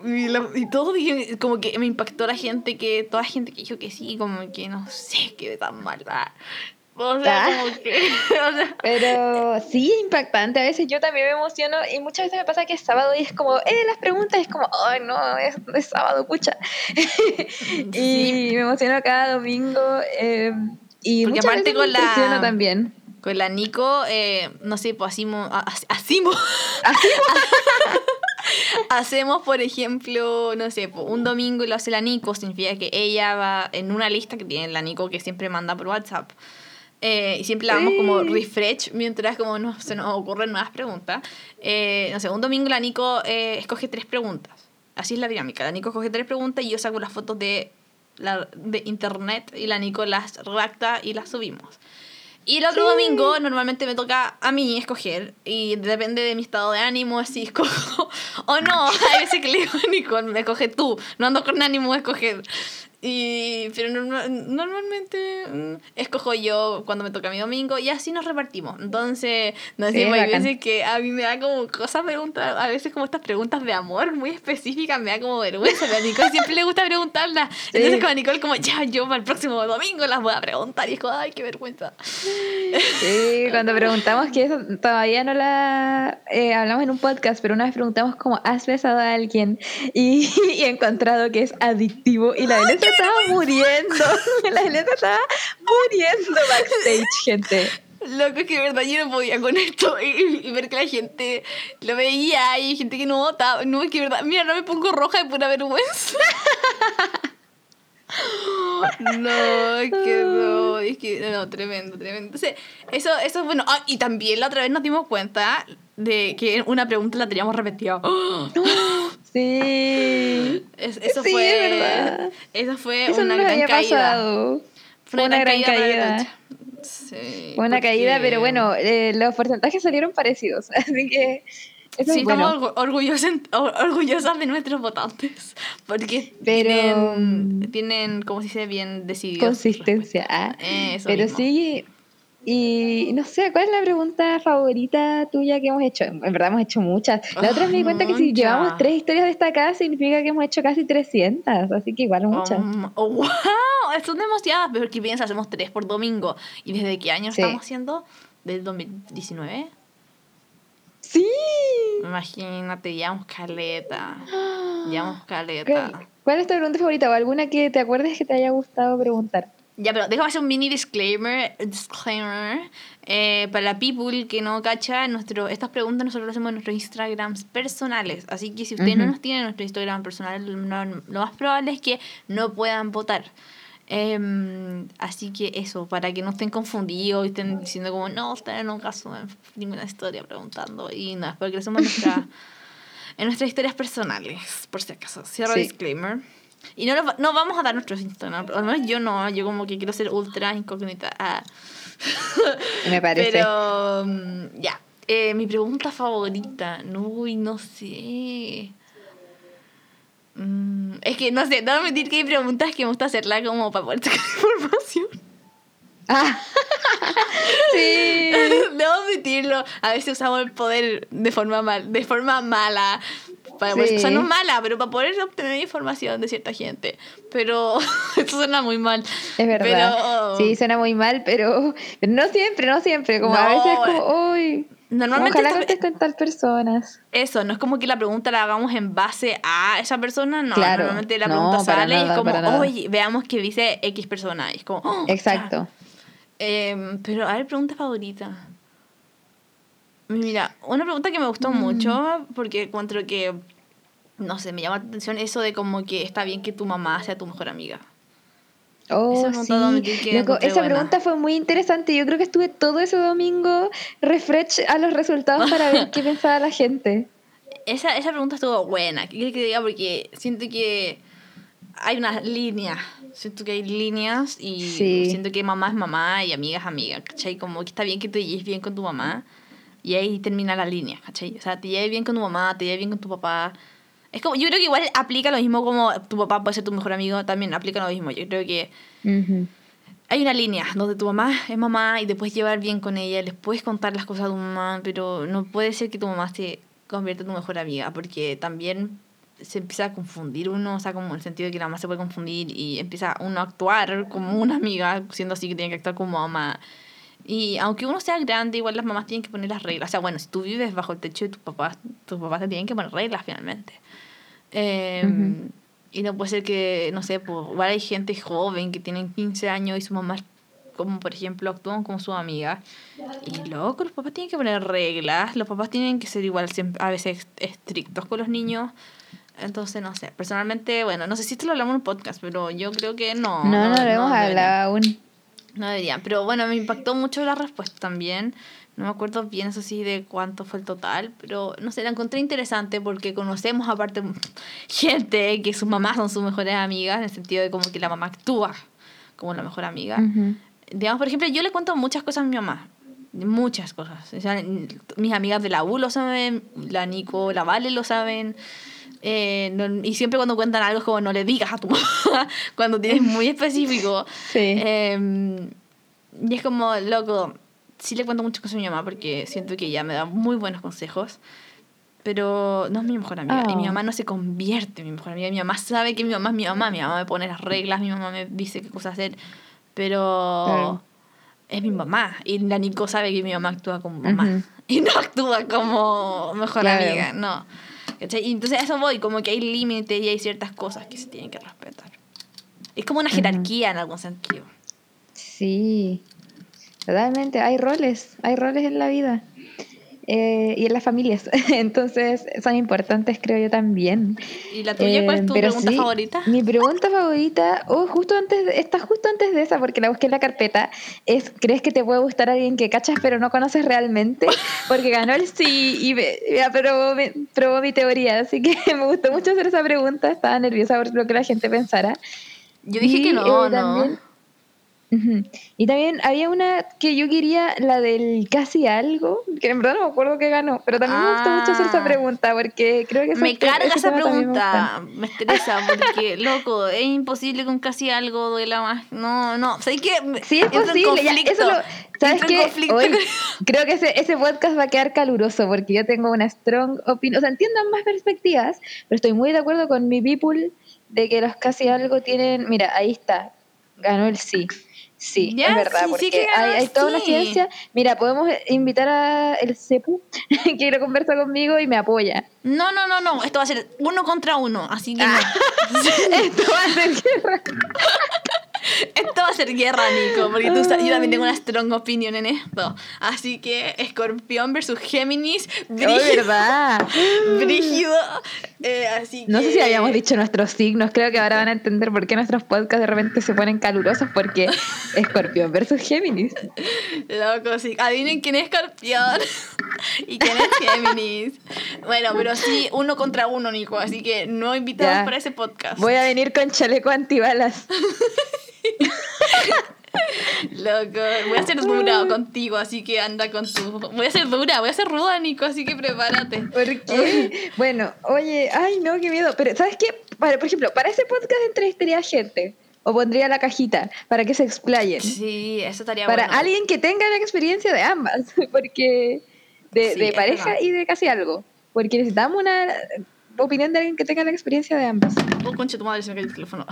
Y, la- y todo dije, como que me impactó la gente, que toda la gente que dijo que sí, como que no sé qué tan mal. ah. O sea, Ah. como que. o sea, Pero sí, impactante. A veces yo también me emociono y muchas veces me pasa que es sábado y es como, eh, las preguntas es como, ay, no, es, es sábado, pucha. y me emociono cada domingo. eh, y Porque muchas aparte veces con me la- también. Con la Nico, eh, no sé, pues hacemos. Hacemos. Hacemos, por ejemplo, no sé, po, un domingo y lo hace la Nico, significa que ella va en una lista que tiene la Nico que siempre manda por WhatsApp. Eh, y siempre la vamos como refresh mientras como nos, se nos ocurren nuevas preguntas. Eh, no sé, un domingo la Nico eh, escoge tres preguntas. Así es la dinámica. La Nico escoge tres preguntas y yo saco las fotos de, la, de internet y la Nico las redacta y las subimos. Y el otro domingo normalmente me toca a mí escoger y depende de mi estado de ánimo si escojo o no. Hay veces que le digo a Nicole, me escoge tú, no ando con ánimo de escoger. Y, pero norma- normalmente mm, escojo yo cuando me toca mi domingo y así nos repartimos. Entonces, no sé, Sí, pues, hay veces que a mí me da como cosas preguntar, a veces como estas preguntas de amor muy específicas me da como vergüenza. A Nicole siempre le gusta preguntarlas. Entonces, con Nicole, como ya, yo para el próximo domingo las voy a preguntar y es como, ay, qué vergüenza. Sí, cuando preguntamos que eso todavía no la eh, hablamos en un podcast, pero una vez preguntamos como has besado a alguien y, y he encontrado que es adictivo y la Belén se estaba muriendo, la se estaba muriendo backstage, gente. Loco, es que de verdad yo no podía con esto y, y ver que la gente lo veía y gente que no votaba. No, es que de verdad, mira, no me pongo roja de pura vergüenza. No, es que no, es que no, tremendo, tremendo. Entonces, eso, eso es bueno. Ah, y también la otra vez nos dimos cuenta de que una pregunta la teníamos repetida. ¡Oh! Sí. Es- eso Sí, fue. es verdad. Eso fue Eso una no gran caída. Fue una gran para la caída. Sí, Fue una porque- caída, pero bueno, eh, los porcentajes salieron parecidos, así que eso Sí, es bueno. estamos orgu- orgullosos, or- orgullosas de nuestros votantes. Porque Pero- tienen, tienen, como se dice, bien decididos. Consistencia. ah. Pero mismo. sí, y no sé, ¿cuál es la pregunta favorita tuya que hemos hecho? En verdad hemos hecho muchas. La otra vez me di cuenta que si llevamos tres historias destacadas significa que hemos hecho casi 300, así que igual muchas. Um, oh, wow, son demasiadas, pero que piensas, hacemos tres por domingo. ¿Y desde qué año Sí. estamos haciendo? ¿Del 2019? Sí. Imagínate, llevamos caleta. Llevamos caleta. ¿Cuál, cuál es tu pregunta favorita o alguna que te acuerdes que te haya gustado preguntar? Ya, pero déjame hacer un mini disclaimer, disclaimer eh, para la people que no cacha, nuestro, estas preguntas nosotros las hacemos en nuestros Instagrams personales, así que si ustedes no Ujú. nos tienen en nuestro Instagram personal, no- lo más probable es que no puedan votar. Em, así que eso, para que no estén confundidos y estén diciendo como, no, ustedes nunca suben ninguna historia preguntando, y no, es porque lo hacemos en, nuestra, en nuestras historias personales, por si acaso. Cierro Sí. disclaimer. Y no, lo no vamos a dar nuestros Instagram, al menos yo no, yo como que quiero ser ultra incógnita. ah. Me parece. Pero, mm, ya. Eh, mi pregunta favorita. No, uy, no sé. Mm, es que no sé, no voy a admitir que hay preguntas que me gusta hacerla como para poder sacar información. Ah, sí. Debo admitirlo. A veces usamos el poder de forma mal, de forma mala. Para Sí. o sea, no mala, pero para poder obtener información de cierta gente. Pero eso suena muy mal. Es verdad. Pero- Sí, suena muy mal, pero, pero no siempre, no siempre. Como a No, veces como, uy, Normalmente ojalá esta- contesten tal personas. eso, no es como que la pregunta la hagamos en base a esa persona, no. Claro. Normalmente la No, pregunta para sale y nada, es como, oye, veamos qué dice X persona. Y es como, oh, Exacto. Em, pero, a ver, pregunta favorita. Mira, una pregunta que me gustó Mm. mucho, porque encuentro que, no sé, me llama la atención eso de como que está bien que tu mamá sea tu mejor amiga. Oh, sí. Loco, esa buena. pregunta fue muy interesante. Yo creo que estuve todo ese domingo refresh a los resultados para ver qué pensaba la gente. Esa, esa pregunta estuvo buena, ¿qué que diga? Porque siento que hay unas líneas, siento que hay líneas y Sí. siento que mamá es mamá y amiga es amiga, ¿cachai? Como que está bien que te lleves bien con tu mamá y ahí termina la línea, ¿cachai? O sea, te lleves bien con tu mamá, te lleves bien con tu papá. Es como, yo creo que igual aplica lo mismo como tu papá puede ser tu mejor amigo, también aplica lo mismo. Yo creo que hay una línea donde tu mamá es mamá y te puedes llevar bien con ella, les puedes contar las cosas a tu mamá, pero no puede ser que tu mamá se convierta en tu mejor amiga, porque también se empieza a confundir uno, o sea, como el sentido de que la mamá se puede confundir y empieza uno a actuar como una amiga, siendo así que tiene que actuar como mamá. Y aunque uno sea grande, igual las mamás tienen que poner las reglas. O sea, bueno, si tú vives bajo el techo de tus papás, tus papás te tienen que poner reglas finalmente. Eh, Ujú. Y no puede ser que, no sé, pues, igual hay gente joven que tienen 15 años y sus mamás, como por ejemplo, actúan como sus amigas. Y luego los papás tienen que poner reglas, los papás tienen que ser igual siempre, a veces estrictos con los niños. Entonces, no sé, personalmente, bueno, no sé si esto lo hablamos en un podcast, pero yo creo que no. No, no, lo hemos hablado aún. No deberían, pero bueno, me impactó mucho la respuesta también. No me acuerdo bien, eso sí, de cuánto fue el total, pero no sé, la encontré interesante porque conocemos aparte gente que sus mamás son sus mejores amigas, en el sentido de como que la mamá actúa como la mejor amiga. Ujú. Digamos, por ejemplo, yo le cuento muchas cosas a mi mamá. Muchas cosas. O sea, mis amigas de la U lo saben, la Nico, la Vale lo saben. Eh, no- y siempre cuando cuentan algo es como no le digas a tu mamá, cuando tienes muy específico. Sí. Eh, y es como, loco, sí le cuento muchas cosas a mi mamá porque siento que ella me da muy buenos consejos. Pero no es mi mejor amiga. Y mi Oh. mamá no se convierte en mi mejor amiga. Mi mamá sabe que mi mamá es mi mamá. Mi mamá me pone las reglas, mi mamá me dice qué cosas hacer. Pero es mi mamá. Y la Nico sabe que mi mamá actúa como mamá. Ujú. Y no actúa como mejor Claro. amiga. No. ¿Cachai? Y entonces a eso voy. Como que hay límites y hay ciertas cosas que se tienen que respetar. Es como una jerarquía en algún sentido. Sí, totalmente. Hay roles, hay roles en la vida eh, y en las familias. Entonces son importantes, creo yo también. ¿Y la tuya cuál es Eh, tu pregunta sí, favorita? Mi pregunta favorita, oh, justo antes de- está justo antes de esa, porque la busqué en la carpeta, es ¿crees que te puede gustar alguien que cachas pero no conoces realmente? Porque ganó el sí y me, me aprobó, mi, probó mi teoría, así que me gustó mucho hacer esa pregunta, estaba nerviosa por lo que la gente pensara. Yo dije Y, que no, eh, no. también- Ujú. Y también había una que yo quería, la del casi algo, que en verdad no me acuerdo que ganó, pero también me gustó mucho hacer esa Ah. pregunta porque creo que Me carga ese esa tema también me gusta. pregunta, me estresa porque, loco, es imposible con casi algo duela más. No, no, ¿sabes qué? Sí, es Entro en posible. ya, conflicto. eso lo, ¿Sabes Entro en qué? conflicto Hoy con- creo que ese, ese podcast va a quedar caluroso porque yo tengo una strong opinión. O sea, entiendo más perspectivas, pero estoy muy de acuerdo con mi people de que los casi algo tienen. Mira, ahí está. Ganó el sí. Sí, Ya, es verdad, sí, porque hay, hay toda una sí. ciencia. Mira, podemos invitar a el CEPU, que lo conversa conmigo y me apoya. No, no, no, no, esto va a ser uno contra uno, así que Ah. no. Esto va a ser guerra. Esto va a ser guerra, Nico, porque tú yo también tengo una strong opinion en esto. Así que Escorpión versus Géminis, Oh, brígido. verdad. brígido. Eh, así No sé si habíamos dicho nuestros signos, creo que ahora van a entender por qué nuestros podcasts de repente se ponen calurosos, porque Escorpión versus Géminis. Loco, sí. Adivinen quién es Escorpión y quién es Géminis. Bueno, pero sí, uno contra uno, Nico. Así que no invitados Ya. para ese podcast. Voy a venir con chaleco antibalas. Loco, voy a ser dura contigo, así que anda con tu... Voy a ser dura, voy a ser ruda, Nico, así que prepárate. ¿Por qué? bueno, oye, ay no, qué miedo. Pero, ¿sabes qué? Para, por ejemplo, para ese podcast entrevistaría gente. O pondría la cajita para que se explayen. Sí, eso estaría Para bueno. alguien que tenga la experiencia de ambas. Porque. De, Sí, de pareja y de casi algo. Porque necesitamos una opinión de alguien que tenga la experiencia de ambas. Oh, concha, tu madre se me cayó el teléfono.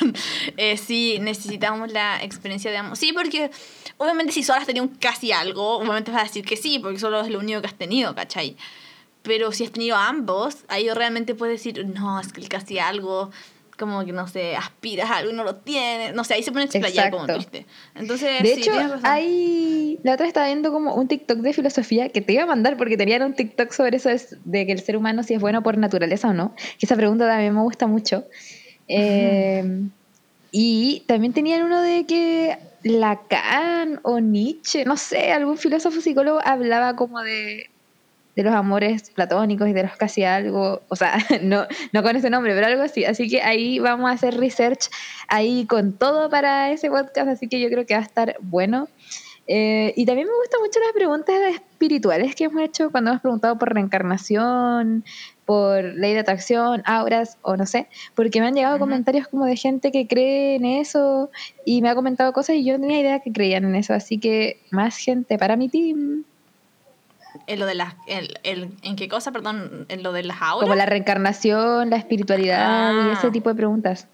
eh, sí, necesitamos la experiencia de ambos. Sí, porque obviamente si solo has tenido casi algo, obviamente vas a decir que sí, porque solo es lo único que has tenido, ¿cachai? Pero si has tenido ambos, ahí realmente puedes decir, no, es que el casi algo, como que no sé, aspiras a algo y no lo tienes. No sé, ahí se pone explayar como triste. Entonces, De sí, hecho, razón. hay. La otra estaba viendo como un TikTok de filosofía que te iba a mandar porque tenían un TikTok sobre eso es de que el ser humano si es bueno por naturaleza o no. Que esa pregunta también me gusta mucho. Eh, y también tenían uno de que Lacan o Nietzsche, no sé, algún filósofo psicólogo hablaba como de, de los amores platónicos y de los casi algo, o sea, no, no con ese nombre, pero algo así. Así que ahí vamos a hacer research ahí con todo para ese podcast, así que yo creo que va a estar bueno. Eh, y también me gustan mucho las preguntas espirituales que hemos hecho cuando hemos preguntado por reencarnación, por ley de atracción, auras o no sé, porque me han llegado comentarios como de gente que cree en eso y me ha comentado cosas y yo no tenía idea que creían en eso, así que más gente para mi team, En lo de las... El, el- ¿En qué cosa, perdón? En lo de las auras. como la reencarnación, la espiritualidad y Ah. ese tipo de preguntas.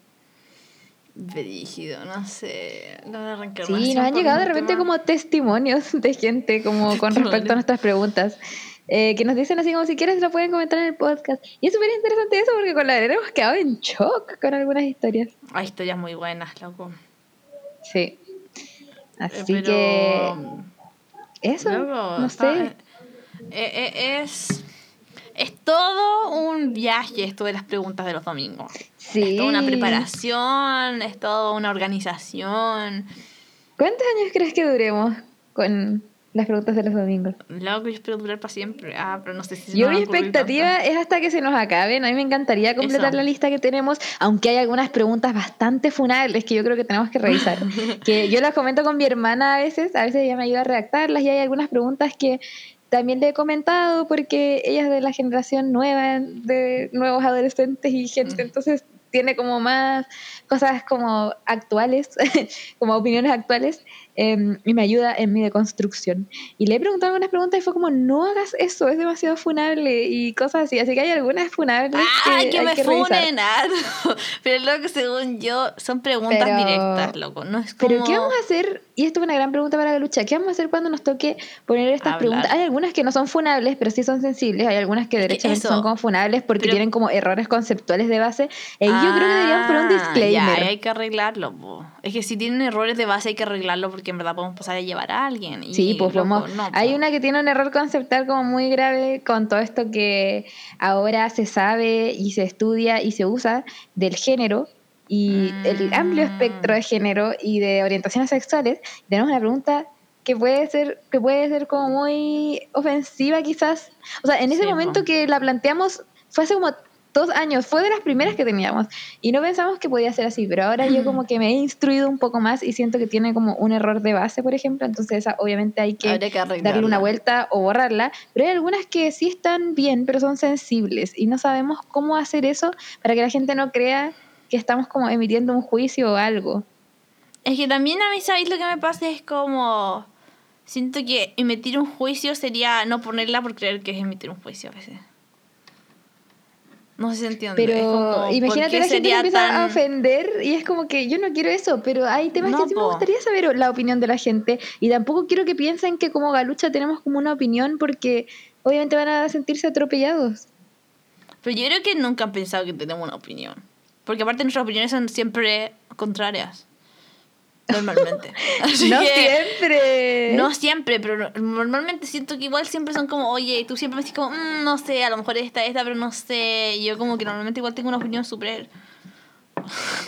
Brígido, no sé. Lo de la reencarnación. Sí, nos han llegado de repente tema- como testimonios de gente como con respecto a nuestras preguntas. eh, que nos dicen así como si quieres lo pueden comentar en el podcast. Y es súper interesante eso porque con la Verena hemos quedado en shock con algunas historias. Hay historias muy buenas, loco. Sí. Eh, Así pero, que eso, loco, no sé. Eh, eh, es... Es todo un viaje esto de las preguntas de los domingos. Sí. Es toda una preparación, es toda una organización. ¿Cuántos años crees que duremos con las preguntas de los domingos? Loco, yo espero durar para siempre. Ah, pero no sé si Yo mi expectativa tanto. es hasta que se nos acaben. A mí me encantaría completar Eso. la lista que tenemos, aunque hay algunas preguntas bastante funables que yo creo que tenemos que revisar. que yo las comento con mi hermana a veces, a veces ella me ayuda a redactarlas y hay algunas preguntas que también le he comentado porque ella es de la generación nueva, de nuevos adolescentes y gente, Mm. entonces tiene como más cosas como actuales, como opiniones actuales, eh, y me ayuda en mi deconstrucción. Y le he preguntado algunas preguntas y fue como, no hagas eso, es demasiado funable y cosas así. Así que hay algunas funables ¡Ay, que, que me que funen! Ah, no. Pero loco, según yo, son preguntas Pero- directas, loco. No es como... Pero ¿qué vamos a hacer? Y esto es una gran pregunta para la lucha. ¿Qué vamos a hacer cuando nos toque poner estas Hablar. preguntas? Hay algunas que no son funables, pero sí son sensibles. Hay algunas que derechamente son como funables porque Pero- tienen como errores conceptuales de base. Y yo creo que deberíamos poner un Ah, disclaimer. Ya, hay que arreglarlo. po. Es que si tienen errores de base hay que arreglarlo porque en verdad podemos pasar a llevar a alguien. Y, Sí, pues loco, no, hay una que tiene un error conceptual como muy grave con todo esto que ahora se sabe y se estudia y se usa del género y el amplio Mm. espectro de género y de orientaciones sexuales. Tenemos una pregunta que puede ser que puede ser como muy ofensiva quizás. O sea, en ese Sí, momento que la planteamos fue hace como dos años, fue de las primeras que teníamos y no pensamos que podía ser así, pero ahora yo como que me he instruido un poco más y siento que tiene como un error de base, por ejemplo, entonces esa obviamente hay que que darle una vuelta o borrarla, pero hay algunas que sí están bien, pero son sensibles y no sabemos cómo hacer eso para que la gente no crea que estamos como emitiendo un juicio o algo. Es que también a mí, ¿sabéis lo que me pasa? Es como... Siento que emitir un juicio sería no ponerla por creer que es emitir un juicio a veces. No sé si se entiende. Pero como, imagínate ¿por qué la gente empieza a ofender y es como que yo no quiero eso, pero hay temas No, que sí me po. gustaría saber la opinión de la gente y tampoco quiero que piensen que como galucha tenemos como una opinión porque obviamente van a sentirse atropellados. Pero yo creo que nunca han pensado que tenemos una opinión. Porque aparte nuestras opiniones son siempre contrarias. Normalmente. Así no que- siempre. No siempre, pero no- normalmente siento que igual siempre son como, oye, tú siempre me dices como, "Mm, no sé, a lo mejor esta, esta, pero no sé. Y yo como que normalmente igual tengo una opinión súper...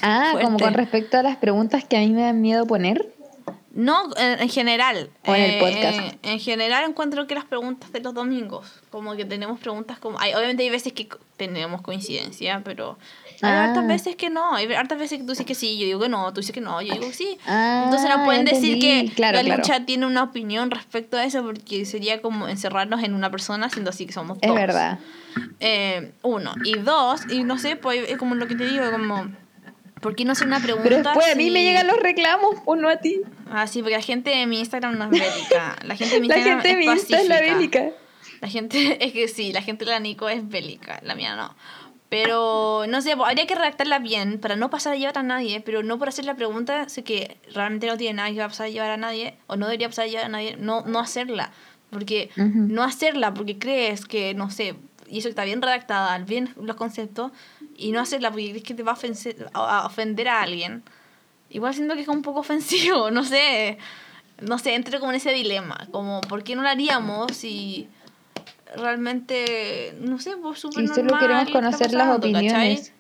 Ah, como con respecto a las preguntas que a mí me dan miedo poner. No, en, en general. O en el Eh, podcast. En, en general encuentro que las preguntas de los domingos, como que tenemos preguntas como... Hay, obviamente hay veces que tenemos coincidencia, pero hay Ah. hartas veces que no. Hay hartas veces que tú dices que sí, yo digo que no, tú dices que no, yo digo que sí. Ah, Entonces no pueden decir que Claro, la claro. lucha tiene una opinión respecto a eso, porque sería como encerrarnos en una persona, siendo así que somos Es dos. verdad. Eh, uno. Y dos, y no sé, pues es como lo que te digo, como... ¿Por qué no hacer una pregunta? Pero después a mí si- me llegan los reclamos, pues no a ti. Ah, sí, porque la gente de mi Instagram no es bélica. La gente de mi La Instagram gente de mi es Insta es la bélica. La gente, es que sí, la gente de la Nico es bélica, la mía no. Pero, no sé, habría que redactarla bien para no pasar a llevar a nadie, pero no por hacer la pregunta, sé que realmente no tiene nada que pasar a llevar a nadie, o no debería pasar a llevar a nadie, no, no hacerla. Porque, Ujú. no hacerla porque crees que, no sé, y eso está bien redactada, bien los conceptos, y no hacerla porque crees que te va a a a ofender a alguien. Igual siento que es un poco ofensivo, no sé. No sé, entro como en ese dilema. Como, ¿por qué no lo haríamos si realmente, no sé, pues súper Y solo normal queremos conocer las.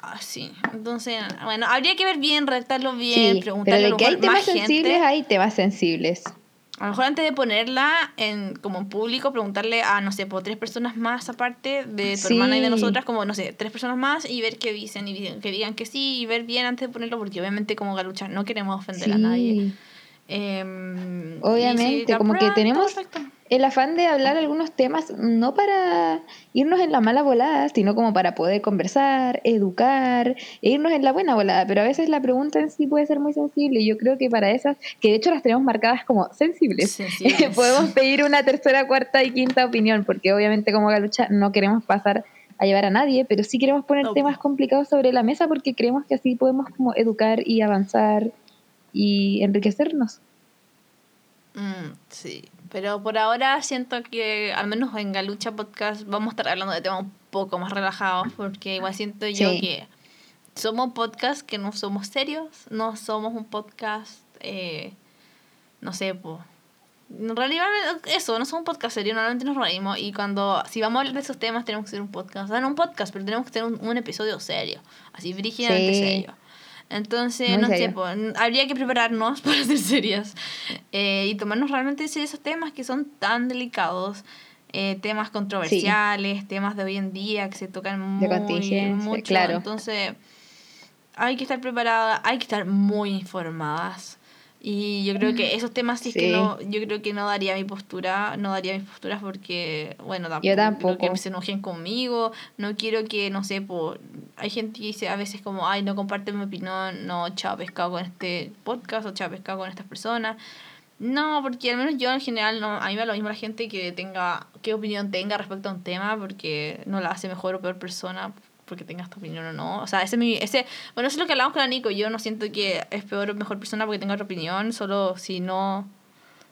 Ah, sí. Entonces, bueno, habría que ver bien, redactarlo bien, Sí, preguntarle pero a de lo que hay temas sensibles, gente. hay temas sensibles. A lo mejor antes de ponerla en como en público, preguntarle a, no sé, por tres personas más aparte de tu hermana y de nosotras, como, no sé, tres personas más y ver qué dicen y que digan que sí y ver bien antes de ponerlo, porque obviamente como galucha no queremos ofender a nadie. Em, Obviamente, si como que tenemos perfecto. El afán de hablar algunos temas no para irnos en la mala volada, sino como para poder conversar, educar e irnos en la buena volada. Pero a veces la pregunta en sí puede ser muy sensible y yo creo que para esas, que de hecho las tenemos marcadas como sensibles, Sensibles. podemos pedir una tercera, cuarta y quinta opinión, porque obviamente como Galucha no queremos pasar a llevar a nadie, pero sí queremos poner No. temas complicados sobre la mesa porque creemos que así podemos como educar y avanzar y enriquecernos. Mm, sí, pero por ahora siento que al menos en Galucha Podcast vamos a estar hablando de temas un poco más relajados porque igual siento yo que somos podcast que no somos serios, no somos un podcast, eh, no sé, pues... En realidad eso, no somos un podcast serio, normalmente nos reímos y cuando, si vamos a hablar de esos temas tenemos que hacer un podcast, o sea, no un podcast, pero tenemos que tener un, un episodio serio, así brígidamente Sí. serio. Entonces, Muy no sé, pues, habría que prepararnos para ser serias eh, y tomarnos realmente esos temas que son tan delicados, eh, temas controversiales, temas de hoy en día que se tocan muy mucho. claro. Entonces, hay que estar preparadas, hay que estar muy informadas. Y yo creo que esos temas sí, es que no, yo creo que no daría mi postura, no daría mis posturas porque, bueno, tampoco, Yo que se enojen conmigo, no quiero que, no sé, por, hay gente que dice a veces como, ay, no comparte mi opinión, no, chao pescado con este podcast o chao pescado con estas personas. No, porque al menos yo en general, no, a mí me da lo mismo la gente que tenga, qué opinión tenga respecto a un tema, porque no la hace mejor o peor persona porque tenga esta opinión o no. O sea, ese, es mi, ese bueno, eso es lo que hablamos con la Nico. Yo no siento que es peor o mejor persona porque tenga otra opinión, solo si no,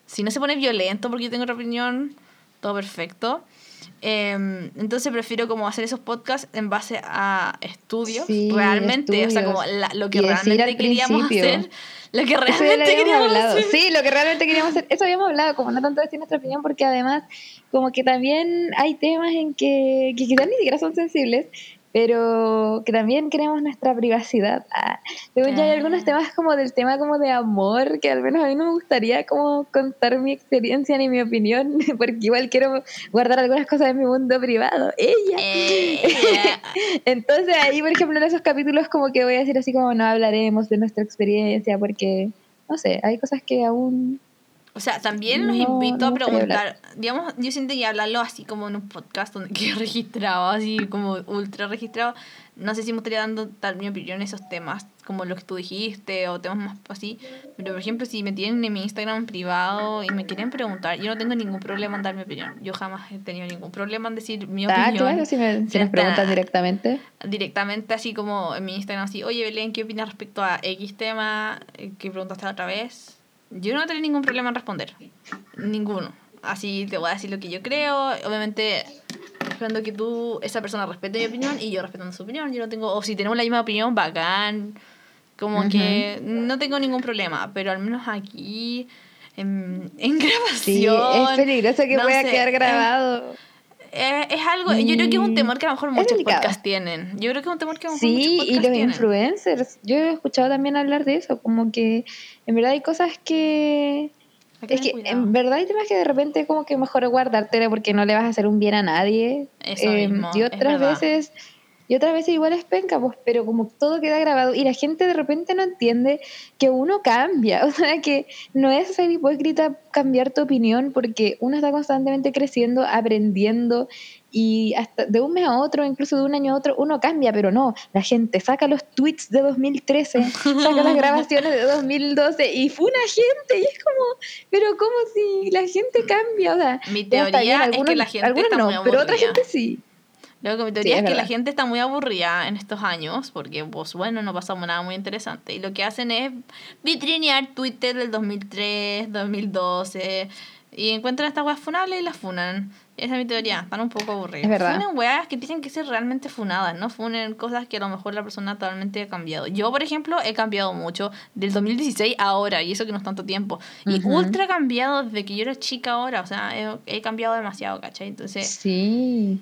si no se pone violento porque yo tengo otra opinión, todo perfecto. Em, entonces prefiero como hacer esos podcasts en base a estudios, Sí, realmente, o sea, como estudios. la- lo que Y realmente al queríamos principio. hacer, lo que lo realmente habíamos queríamos hablado. hacer. Sí, lo que realmente queríamos hacer. Eso habíamos hablado, como no tanto decir nuestra opinión, porque además, como que también hay temas en que, que quizás ni siquiera son sensibles, pero que también queremos nuestra privacidad. Ah, Luego ya hay Ah. algunos temas como del tema como de amor, que al menos a mí no me gustaría como contar mi experiencia ni mi opinión, porque igual quiero guardar algunas cosas de mi mundo privado. Ella. Entonces ahí, por ejemplo, en esos capítulos como que voy a decir así como no hablaremos de nuestra experiencia porque, no sé, hay cosas que aún... O sea, también los No, invito a preguntar, digamos, yo siento que hablarlo así como en un podcast donde quede registrado, así como ultra registrado, no sé si me gustaría dando dar mi opinión en esos temas, como los que tú dijiste, o temas más así, pero por ejemplo, si me tienen en mi Instagram privado y me quieren preguntar, yo no tengo ningún problema en dar mi opinión, yo jamás he tenido ningún problema en decir mi Ah, opinión claro, si, me, si preguntan directamente. directamente así como en mi Instagram así, oye Belén, ¿qué opinas respecto a X tema eh, que preguntaste la otra vez? Yo no tengo ningún problema en responder. Ninguno. Así te voy a decir lo que yo creo. Obviamente, esperando que tú, esa persona respete mi opinión y yo respetando su opinión. Yo no tengo, o si tenemos la misma opinión, bacán. Como Ujú. que no tengo ningún problema, pero al menos aquí, en, en Sí, grabación. es peligroso que no pueda sé, quedar grabado. Eh, es algo, yo creo que es un Y temor que a lo mejor muchos podcasts tienen. Yo creo que es un temor que a lo mejor muchos Sí, y los tienen. influencers. Yo he escuchado también hablar de eso, como que en verdad hay cosas que... Hay que Es que cuidado. en verdad hay temas que de repente como que mejor guardártela porque no le vas a hacer un bien a nadie. Eso Em, mismo, y otras verdad. Y otras veces igual es penca, pues, pero como todo queda grabado y la gente de repente no entiende que uno cambia, o sea, que no es ser hipócrita cambiar tu opinión porque uno está constantemente creciendo, aprendiendo y hasta de un mes a otro, incluso de un año a otro, uno cambia, pero no, la gente saca los tweets de 2013, saca las grabaciones de 2012 y fue una gente y es como, pero como si la gente cambia, o sea, Mi teoría bien, es que la gente algunos está no, muy pero otra gente sí. Luego, mi Sí, teoría es es, que la gente está muy aburrida en estos años porque, pues bueno, no pasamos nada muy interesante. Y lo que hacen es vitrinear Twitter del 2003, 2012 y encuentran estas weas funables y las funan. Esa es mi teoría, están un poco aburridas. Es verdad. Funen weas que tienen que ser realmente funadas, no funen cosas que a lo mejor la persona totalmente ha cambiado. Yo, por ejemplo, he cambiado mucho del 2016 a ahora y eso que no es tanto tiempo. Y Ujú. ultra cambiado desde que yo era chica ahora, o sea, he, he cambiado demasiado, ¿cachai? Entonces... Sí.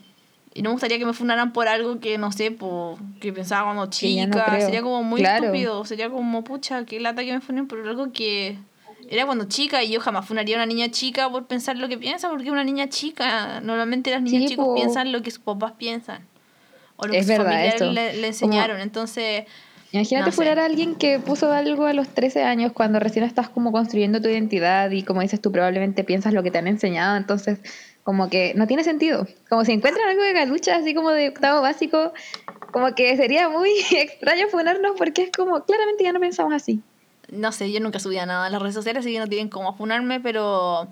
Y no me gustaría que me funaran por algo que, no sé, por, que pensaba cuando Que no chica. Sería como muy Claro. estúpido. Sería como, pucha, qué lata que me funen por algo que era cuando chica. Y yo jamás funaría a una niña chica por pensar lo que piensa, porque una niña chica. Normalmente las niñas Sí, chicos po. piensan lo que sus papás piensan. O lo que Es sus verdad familiares le, le enseñaron. Entonces, Imagínate No sé. funar a alguien que puso algo a los 13 años cuando recién estás como construyendo tu identidad y como dices tú probablemente piensas lo que te han enseñado, entonces como que no tiene sentido. Como si encuentran algo de galucha así como de octavo básico, como que sería muy extraño funarnos porque es como claramente ya no pensamos así. no sé, yo nunca subía nada en las redes sociales, así que no tienen cómo funarme, pero.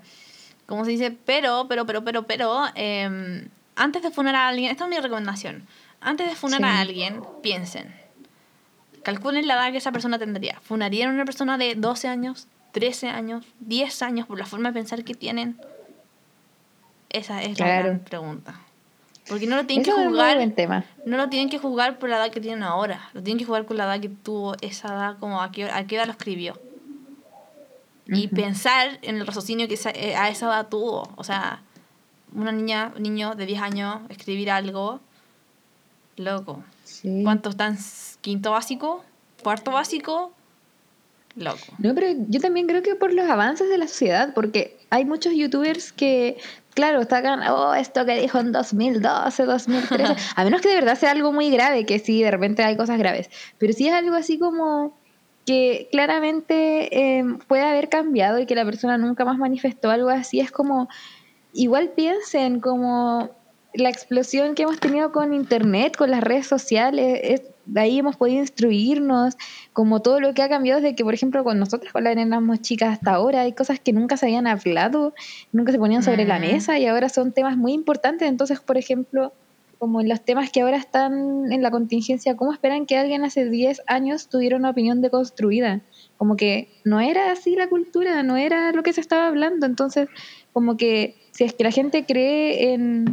¿Cómo se dice? Pero, pero, pero, pero, pero. em, antes de funar a alguien, esta es mi recomendación. Antes de funar Sí. a alguien, piensen. Calculen la edad que esa persona tendría. ¿Funarían a una persona de 12 años, 13 años, 10 años por la forma de pensar que tienen? Esa es la Claro. gran pregunta. Porque no lo tienen Eso que buen tema. no lo tienen que jugar por la edad que tienen ahora. Lo tienen que jugar con la edad que tuvo esa edad, como a qué, a qué edad lo escribió. Y Ujú. pensar en el raciocinio que esa- eh, a esa edad tuvo. O sea, una niña, un niño de 10 años, escribir algo, loco. Sí. ¿Cuánto están? ¿Quinto básico? ¿Cuarto básico? Loco. No, pero yo también creo que por los avances de la sociedad, porque hay muchos youtubers que, claro, sacan, oh, esto que dijo en 2012, 2013, a menos que de verdad sea algo muy grave, que sí, de repente hay cosas graves, pero si es algo así como que claramente eh, puede haber cambiado y que la persona nunca más manifestó algo así, es como, igual piensen como la explosión que hemos tenido con internet, con las redes sociales, es- de ahí hemos podido instruirnos, como todo lo que ha cambiado desde que, por ejemplo, con nosotros, cuando éramos chicas hasta ahora, hay cosas que nunca se habían hablado, nunca se ponían sobre la Mm. mesa y ahora son temas muy importantes. Entonces, por ejemplo, como en los temas que ahora están en la contingencia, ¿cómo esperan que alguien hace 10 años tuviera una opinión deconstruida? Como que no era así la cultura, no era lo que se estaba hablando. Entonces, como que si es que la gente cree en,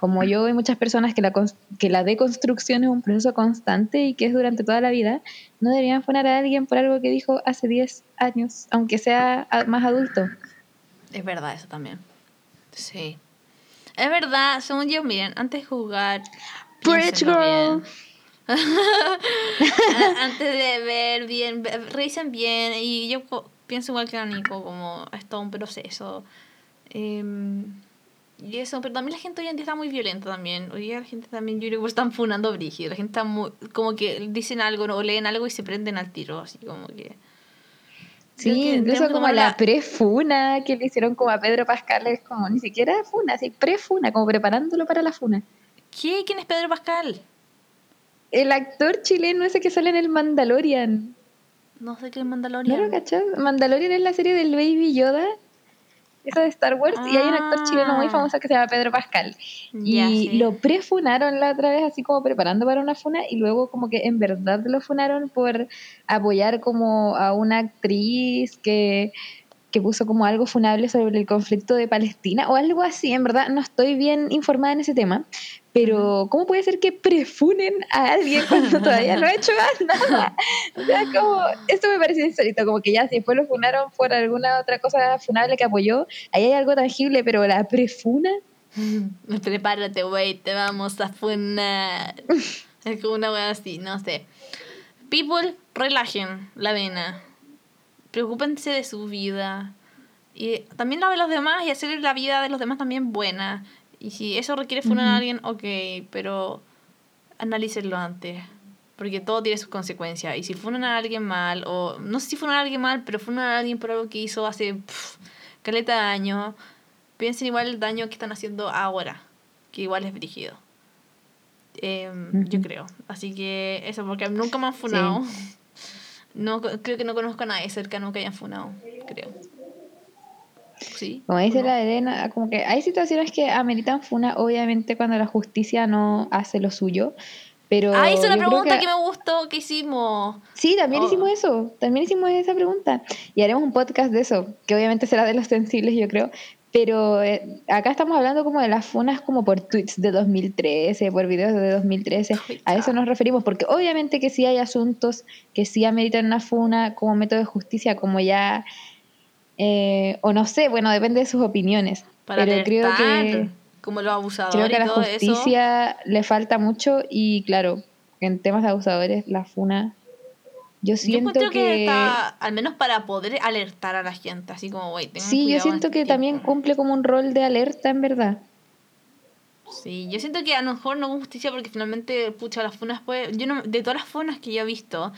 como yo y muchas personas, que la, que la deconstrucción es un proceso constante y que es durante toda la vida, no deberían poner a alguien por algo que dijo hace 10 años, aunque sea a- más adulto. Es verdad eso también. Sí. Es verdad, según yo, miren, antes de jugar... Piénsenlo girl. A- antes de ver bien, revisen bien. Y yo pienso igual que la Nico, como es todo un proceso. Em, y eso, pero también la gente hoy en día está muy violenta también. Hoy día la gente también, yo creo que están funando brígido. La gente está muy, como que dicen algo o leen algo y se prenden al tiro, así como que... Sí, que incluso como la la- pre-funa que le hicieron como a Pedro Pascal, es como ni siquiera funa, así pre-funa, como preparándolo para la funa. ¿Qué? ¿Quién es Pedro Pascal? El actor chileno ese que sale en el Mandalorian. No sé qué es ¿No Mandalorian. lo cachas? Mandalorian es la serie del Baby Yoda, esa de Star Wars, y hay un actor chileno muy Ah. famoso que se llama Pedro Pascal. Y sí. lo prefunaron la otra vez, así como preparando para una funa, y luego como que en verdad lo funaron por apoyar como a una actriz que, que puso como algo funable sobre el conflicto de Palestina, o algo así, en verdad no estoy bien informada en ese tema, pero ¿cómo puede ser que prefunen a alguien cuando todavía no ha hecho nada? O sea, como, esto me parece insólito, como que ya si después lo funaron por alguna otra cosa funable que apoyó, ahí hay algo tangible, pero la prefuna, Prepárate, güey, te vamos a funar. es como una wea así, no sé. People, relajen la vena. Preocúpense de su vida. Y también la de los demás y hacer la vida de los demás también buena. Y si eso requiere funar a alguien, ok, pero analícenlo antes. Porque todo tiene sus consecuencias. Y si funan a alguien mal, o no sé si funan a alguien mal, pero funan a alguien por algo que hizo hace pff, caleta de años, piensen igual el daño que están haciendo ahora, que igual es brígido. Em, yo creo. Así que eso, porque nunca me han funado. No, creo que no conozco a nadie cercano que hayan funado, creo. Sí. Como dice la Elena, como que hay situaciones que ameritan funa, obviamente cuando la justicia no hace lo suyo. Pero ah, hizo una pregunta que... me gustó que hicimos. Sí, también oh. hicimos eso. También hicimos esa pregunta. Y haremos un podcast de eso, que obviamente será de los sensibles, yo creo. Pero eh, acá estamos hablando como de las funas como por tweets de 2013, por videos de 2013. A eso nos referimos, porque obviamente que sí hay asuntos que sí ameritan una funa como método de justicia, como ya, eh, o no sé, bueno, depende de sus opiniones. Para pero creo que como los abusadores creo que a la justicia le falta mucho y claro, en temas de abusadores la funa yo siento yo que, está, al menos para poder alertar a la gente, así como, güey, Sí, yo siento este que también cumple como un rol de alerta, en verdad. Sí, yo siento que a lo mejor no con justicia porque finalmente, pucha, las funas pues, yo no, de todas las funas que yo he visto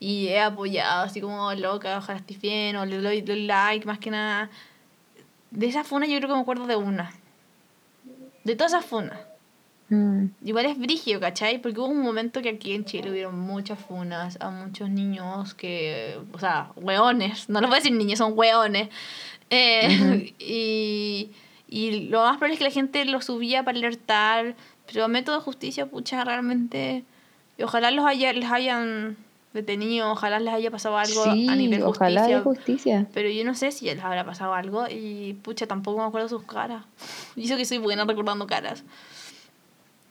y he apoyado, así como loca, ojalá estés bien, o le doy, like, más que nada, de esas funas yo creo que me acuerdo de una. De todas esas funas. Mm. Igual es brigio, ¿cachai? Porque hubo un momento que aquí en Chile hubieron muchas funas a muchos niños que, o sea, hueones, no les voy a decir niños, son hueones. Eh, y, y lo más probable es que la gente lo subía para alertar, pero a método de justicia, pucha, realmente, y ojalá los haya, les hayan detenido, ojalá les haya pasado algo a nivel ojalá justicia, justicia. Pero yo no sé si les habrá pasado algo y pucha, tampoco me acuerdo sus caras. Y eso que soy buena recordando caras.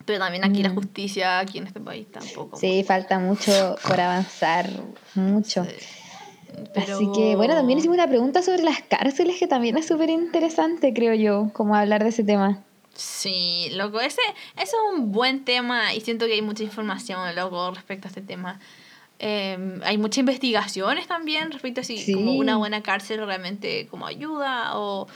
Pero también aquí la mm. justicia, aquí en este país tampoco. Sí, falta mucho por avanzar, mucho. Así que, bueno, también hicimos una pregunta sobre las cárceles, que también es súper interesante, creo yo, como hablar de ese tema. Sí, loco, ese, ese es un buen tema y siento que hay mucha información, loco, respecto a este tema. Em, hay muchas investigaciones también respecto a si como una buena cárcel realmente como ayuda o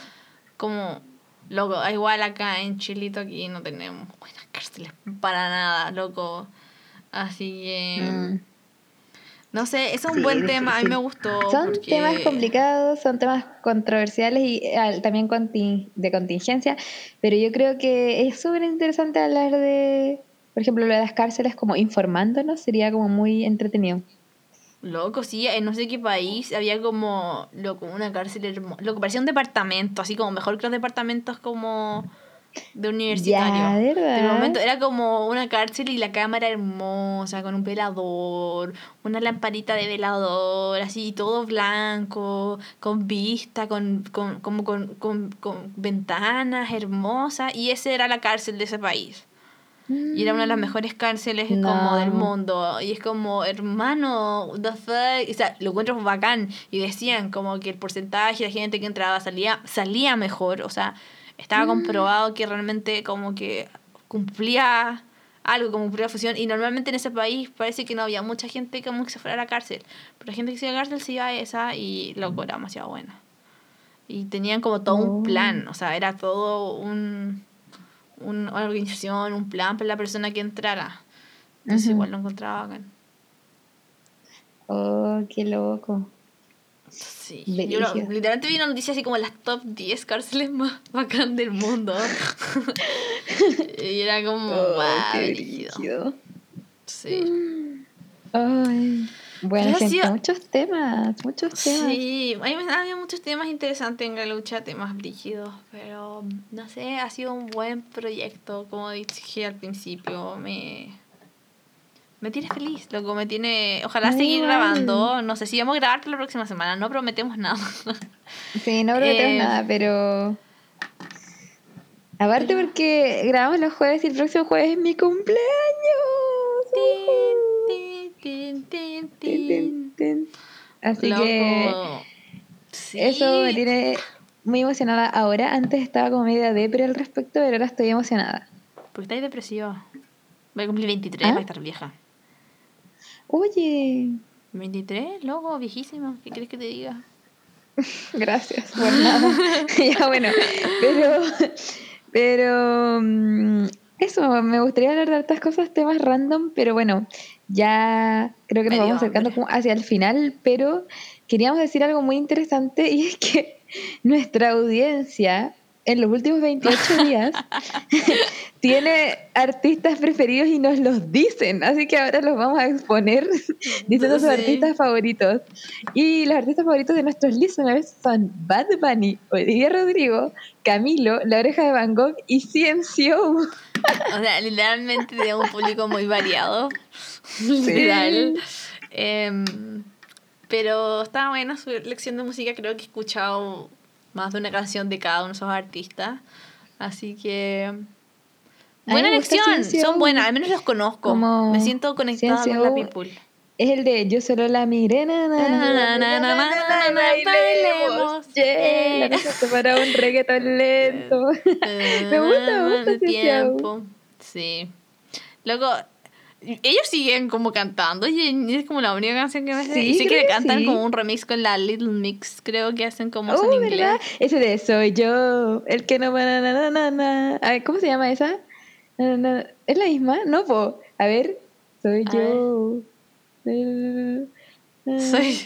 como Loco, igual acá en Chilito aquí no tenemos buenas cárceles para nada, loco. Así que... Mm. No sé, es un buen tema, a mí me gustó. Son temas complicados, son temas controversiales y eh, también de contingencia, pero yo creo que es súper interesante hablar de, por ejemplo, lo de las cárceles como informándonos, sería como muy entretenido. Loco, sí, en no sé qué país había como, loco, una cárcel hermosa. Loco, parecía un departamento, así como mejor que los departamentos como de universitario. Ya, ¿verdad? momento era como una cárcel y la cámara hermosa, con un velador, una lamparita de velador, así todo blanco, con vista, con, con, como con, con, con ventanas hermosas. Y esa era la cárcel de ese país. Y era una de las mejores cárceles como del mundo. Y es como, hermano, the fuck. O sea, lo encuentro bacán. Y decían como que el porcentaje de gente que entraba salía, salía mejor. O sea, estaba mm. comprobado que realmente como que cumplía algo, como cumplía función. Y normalmente en ese país parece que no había mucha gente como que se fuera a la cárcel. Pero la gente que se iba a la cárcel se iba a esa y loco, era demasiado buena. Y tenían como todo un oh. plan. O sea, era todo un una organización, un plan para la persona que entrara. Entonces igual lo encontraba bacán. Oh, qué loco. Sí. Yo literalmente vi una noticia así como las top 10 cárceles más bacán del mundo. y era como, oh, qué Sí. Ay. Bueno, muchos temas, muchos temas. Sí, hay, habido muchos temas interesantes en la lucha, temas brígidos, pero no sé, ha sido un buen proyecto, como dije al principio, me, me tiene feliz, loco, me tiene, ojalá seguir grabando, no sé si vamos a grabar la próxima semana, no prometemos nada. Sí, no prometemos eh, nada, pero... Aparte porque grabamos los jueves y el próximo jueves es mi cumpleaños. Así que eso me tiene muy emocionada ahora. Antes estaba como media depre al respecto, pero ahora estoy emocionada. Porque estáis depresiva. Voy a cumplir 23, ¿Ah? voy a estar vieja. Oye, 23, loco, viejísima. ¿Qué quieres que te diga? gracias por nada. ya bueno, pero, pero mm, eso, me gustaría hablar de hartas cosas, temas random, pero bueno, ya creo que nos vamos acercando como hacia el final, pero queríamos decir algo muy interesante y es que nuestra audiencia en los últimos 28 días tiene artistas preferidos y nos los dicen, así que ahora los vamos a exponer diciendo sus Sí. artistas favoritos. Y los artistas favoritos de nuestros listeners son Bad Bunny, Olivia Rodrigo, Camilo, La Oreja de Van Gogh y Ciencio. O sea, literalmente tenemos un público muy variado literal. eh, pero está buena su lección de música, creo que he escuchado más de una canción de cada uno de esos artistas. Así que. Buena lección, son buenas, al menos los conozco. Como Me siento conectada con la people. Es el de Yo solo la miré, na, na, na, bailemos. Yeah. para un reggaeton lento. me gusta, me gusta tiempo. Sí. Loco, ellos siguen como cantando y es como la única canción que me sé. Sí, sé que le cantan sí. como un remix con la Little Mix, creo que hacen como eso Oh, en ¿verdad? inglés. Ese de Soy yo, el que no va na, na, na, na. A ver, ¿cómo se llama esa? Na, na, na. ¿Es la misma? No, po. A ver, soy A yo. Soy-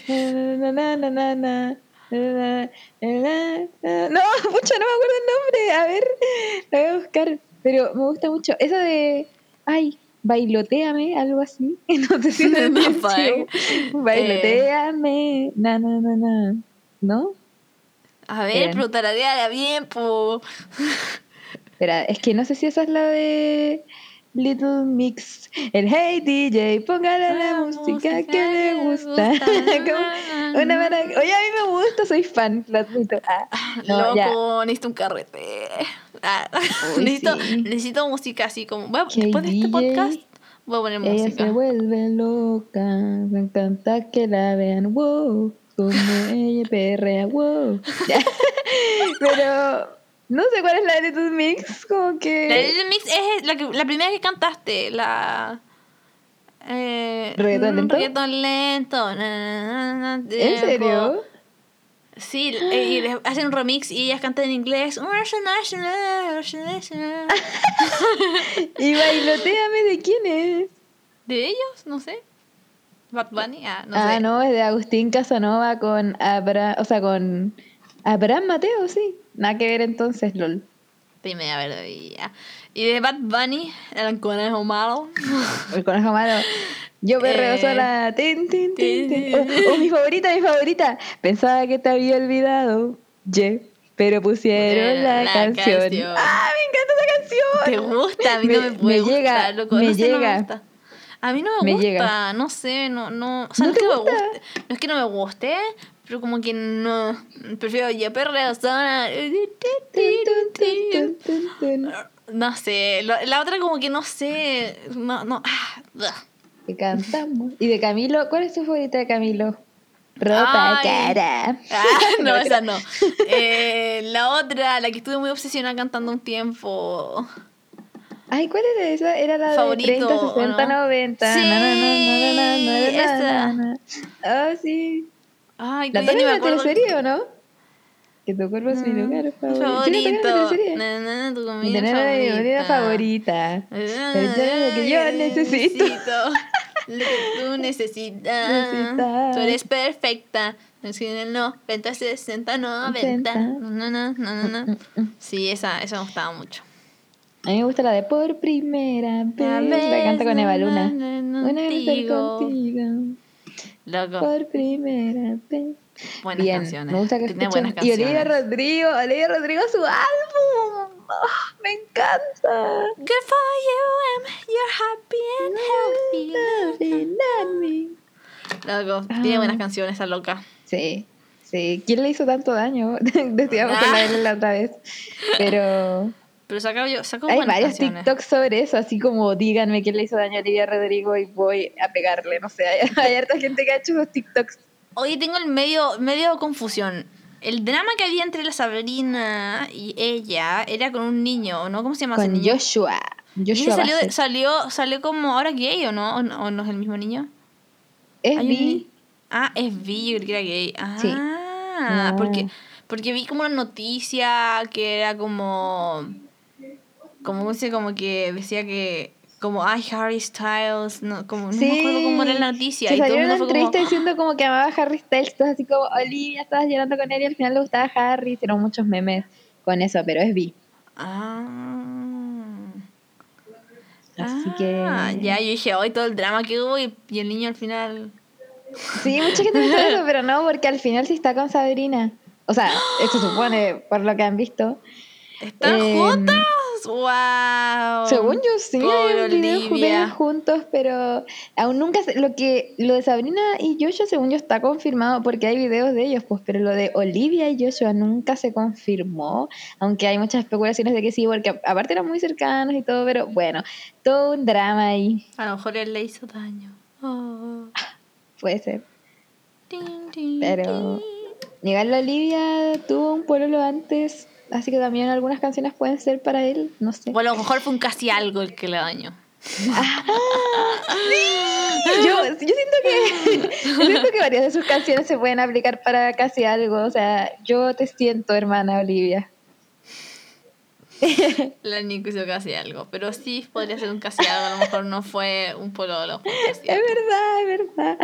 na, na. No, mucho, no me acuerdo el nombre. A ver, la voy a buscar. Pero me gusta mucho. Esa de. Ay, bailoteame, algo así. No sé si No, fue. Bailoteame. Na, na, na, na. ¿No? A ver, pero tarareala bien, po. Espera, es que no sé si esa es la de Little Mix. El Hey DJ, póngale la La música que le gusta. Como una maravilla. Oye, a mí me gusta, soy fan, lo admito. Ah, no, ya. Loco, necesito un carrete. Ah, Uy, necesito, sí. necesito música así como. Que después de este podcast, voy a poner Ella música. se vuelve loca, me encanta que la vean, wow, como ella perrea, wow. Pero no sé cuál es la de Little Mix, como que... La Little Mix es la, que, la primera que cantaste, la. Eh, ¿Reggaetón mm, lento? reggaetón lento. na, na, na, na, ¿En serio? Sí, eh, y les hacen un remix y ellas cantan en inglés. Y bailoteame, ¿de quién es? ¿De ellos? No sé. Bad Bunny, ah, no ah, sé. no, es de Agustín Casanova con Abraham, o sea, con Abraham Mateo, sí. Nada que ver entonces, LOL. Dime, a ver, ya. Y de Bad Bunny, el conejo malo. El conejo malo. Yo perreo Eh, sola. Tin, tin, tin, tin. Oh, oh, mi favorita, mi favorita. Pensaba que te había olvidado. Ye. Pero pusieron Eh, la, la canción. canción. ¡Ah, me encanta esa ¿Te canción! gusta? A mí no Me- puede me llega, gustar, loco. me no sé, no me llega. gusta. A mí no me, Me gusta, llega. no sé, no, no, o sea, ¿No no, es te que me gusta? guste, no es que no me guste, pero como que no, prefiero yo perreo sola. No sé, lo- la otra como que no sé, no, no, ah, ugh. Que cantamos. ¿Y de Camilo? ¿Cuál es tu favorita de Camilo? Ropa Ay. cara. Ah, no, esa no. Eh, la otra, la que estuve muy obsesionada cantando un tiempo. Ay, ¿cuál era esa? Era la Favorito, de 30, 60, ¿o no? 90. Sí, Na, na, na, esa. Ah, sí. Ay, ¿La en me la acuerdo. teleserie o no? Que tu cuerpo es mi Mm, lugar favorito. ¿Sí la tocan en la favorito. teleserie? Na, na, tu Mi comida tener mi comida favorita. es lo que yo necesito. Lo que tú necesitas. Tú eres perfecta. Es que No, 90, 60, 90. 80. No, no, no, no, no, no. Sí, esa, esa me gustaba mucho. A mí me gusta la de Por primera vez. La canta con Eva Luna. na, na, Una vez contigo. contigo. Loco, Por primera vez. Buenas Bien, canciones. me gusta que Tiene escuchen. buenas Y Olivia canciones. Rodrigo, Olivia Rodrigo, su álbum. Ah, me encanta. Good for you, Em. You're happy and healthy. Lovely, love me. Loco, tiene Ah. buenas canciones esa loca. Sí, sí. ¿Quién le hizo tanto daño? Decíamos con la Ah. Belén la otra vez. Pero Pero sacó, yo, sacó hay varios canciones. TikToks sobre eso, así como díganme quién le hizo daño a Olivia Rodrigo y voy a pegarle. No sé, hay, hay harta gente que ha hecho esos TikToks. Oye, tengo el medio, medio confusión. el drama que había entre la Sabrina y ella era con un niño, ¿no? ¿Cómo se llama ese Con niño? Joshua. Joshua salió, salió, salió como ahora gay, ¿o no? ¿O no, o no es el mismo niño? Es ni- Ah, es bi, yo creí que era gay. Ah, Sí. porque, No. porque vi como una noticia que era como. Como, como que decía que. Como, ay, Harry Styles. No, como, no me acuerdo cómo era la noticia. Se y todo salió el una como. entrevista diciendo como que amaba a Harry Styles, así como Olivia, estabas llorando con él y al final le gustaba Harry, hicieron muchos memes con eso, pero es bi. Ah. Así Ah, que- Ya, yo dije, hoy todo el drama que hubo y, y el niño al final. Sí, mucha gente pensó eso, pero no, porque al final sí está con Sabrina. O sea, eso supone, por lo que han visto. ¿Están Em, juntos? ¡Wow! Según yo sí, hay un video juntos, pero aún nunca sé- lo que lo de Sabrina y Joshua según yo está confirmado porque hay videos de ellos, pues, pero lo de Olivia y Joshua nunca se confirmó, aunque hay muchas especulaciones de que sí, porque aparte eran muy cercanos y todo, pero bueno, todo un drama ahí, A lo mejor él le hizo daño. Oh. puede ser. Pero-. Igual la Olivia tuvo un pololo antes, así que también algunas canciones pueden ser para él, no sé. O a lo mejor fue un casi algo el que le dañó. Yo, yo siento que yo siento que varias de sus canciones se pueden aplicar para casi algo. O sea, yo te siento, hermana Olivia. La Nico hizo casi algo. Pero sí podría ser un casi algo. A lo mejor no fue un pololo. Es verdad, es verdad.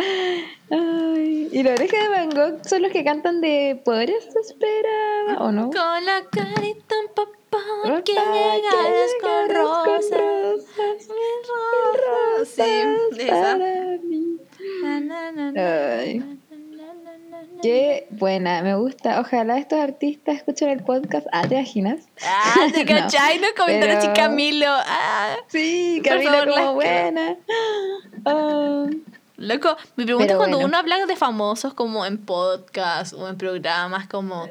Ay, y la oreja de Van Gogh son los que cantan de Podrías esperar, ¿o no? Con la carita que Papá, que con llegaras rosas. rosas, Mil rosas. Sí, esa. para mí. Na, na, na, na, Ay. Qué buena, me gusta. Ojalá estos artistas escuchen el podcast. Ah, ¿te imaginas? Ah, ¿te No, cachai? Nos comentaron pero- Camilo. Ah, Sí, Por Camila favor, como las buena. Ah. loco, mi pregunta Pero es cuando bueno. uno habla de famosos como en podcast o en programas, como.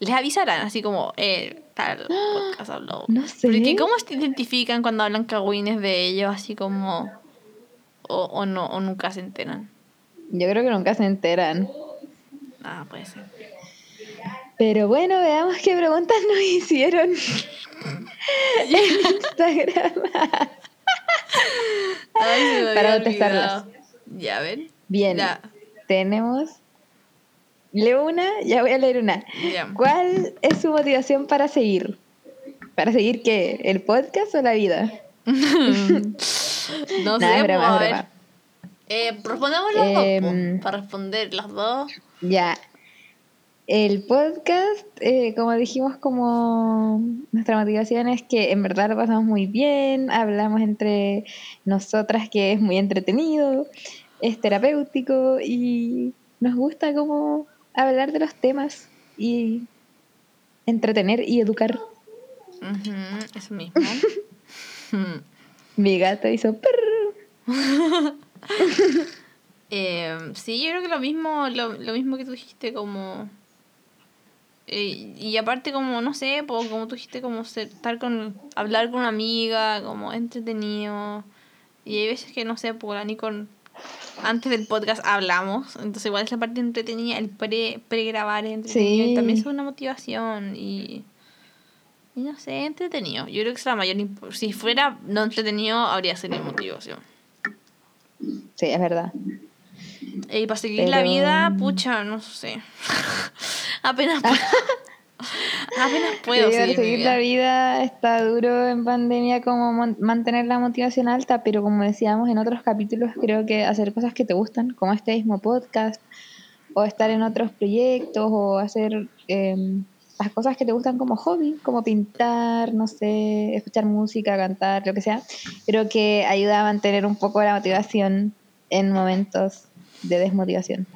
¿Les avisarán así como, eh, tal podcast habló? No sé. Porque ¿cómo se identifican cuando hablan cagüines de ellos así como... O, o no, o nunca se enteran? Yo creo que nunca se enteran. Ah, puede ser. Pero bueno, veamos qué preguntas nos hicieron en Instagram. Ay, me Para contestarlas. Ya ven. Bien, Ya. tenemos. Leo una, ya voy a leer una. Ya. ¿Cuál es su motivación para seguir? ¿Para seguir qué? ¿El podcast o la vida? no sé, es broma, a ver. Eh, respondemos las dos, Em, para responder las dos. Ya. El podcast, eh, como dijimos, como nuestra motivación es que en verdad lo pasamos muy bien, hablamos entre nosotras que es muy entretenido, es terapéutico y nos gusta como hablar de los temas y entretener y educar. Ujú, eso mismo. Mi gato hizo. Eh, sí, yo creo que lo mismo, lo, lo mismo que tú dijiste, como... eh, y aparte como, no sé, como tú dijiste, como ser- estar con... Hablar con una amiga, como entretenido. Y hay veces que, no sé, por la Nico... Antes del podcast hablamos, entonces igual es la parte entretenida, el pre, pre-grabar es entretenido y Sí. también es una motivación y... Y no sé, entretenido. Yo creo que es la mayor... Si fuera no entretenido, habría sido motivación. Sí, es verdad. Y para seguir la vida, pucha, no sé. Apenas puedo. Apenas puedo seguir, mi seguir vida. la vida está duro en pandemia como mantener la motivación alta, pero como decíamos en otros capítulos, creo que hacer cosas que te gustan, como este mismo podcast, o estar en otros proyectos, o hacer em, las cosas que te gustan como hobby, como pintar, no sé, escuchar música, cantar, lo que sea, creo que ayuda a mantener un poco la motivación en momentos de desmotivación.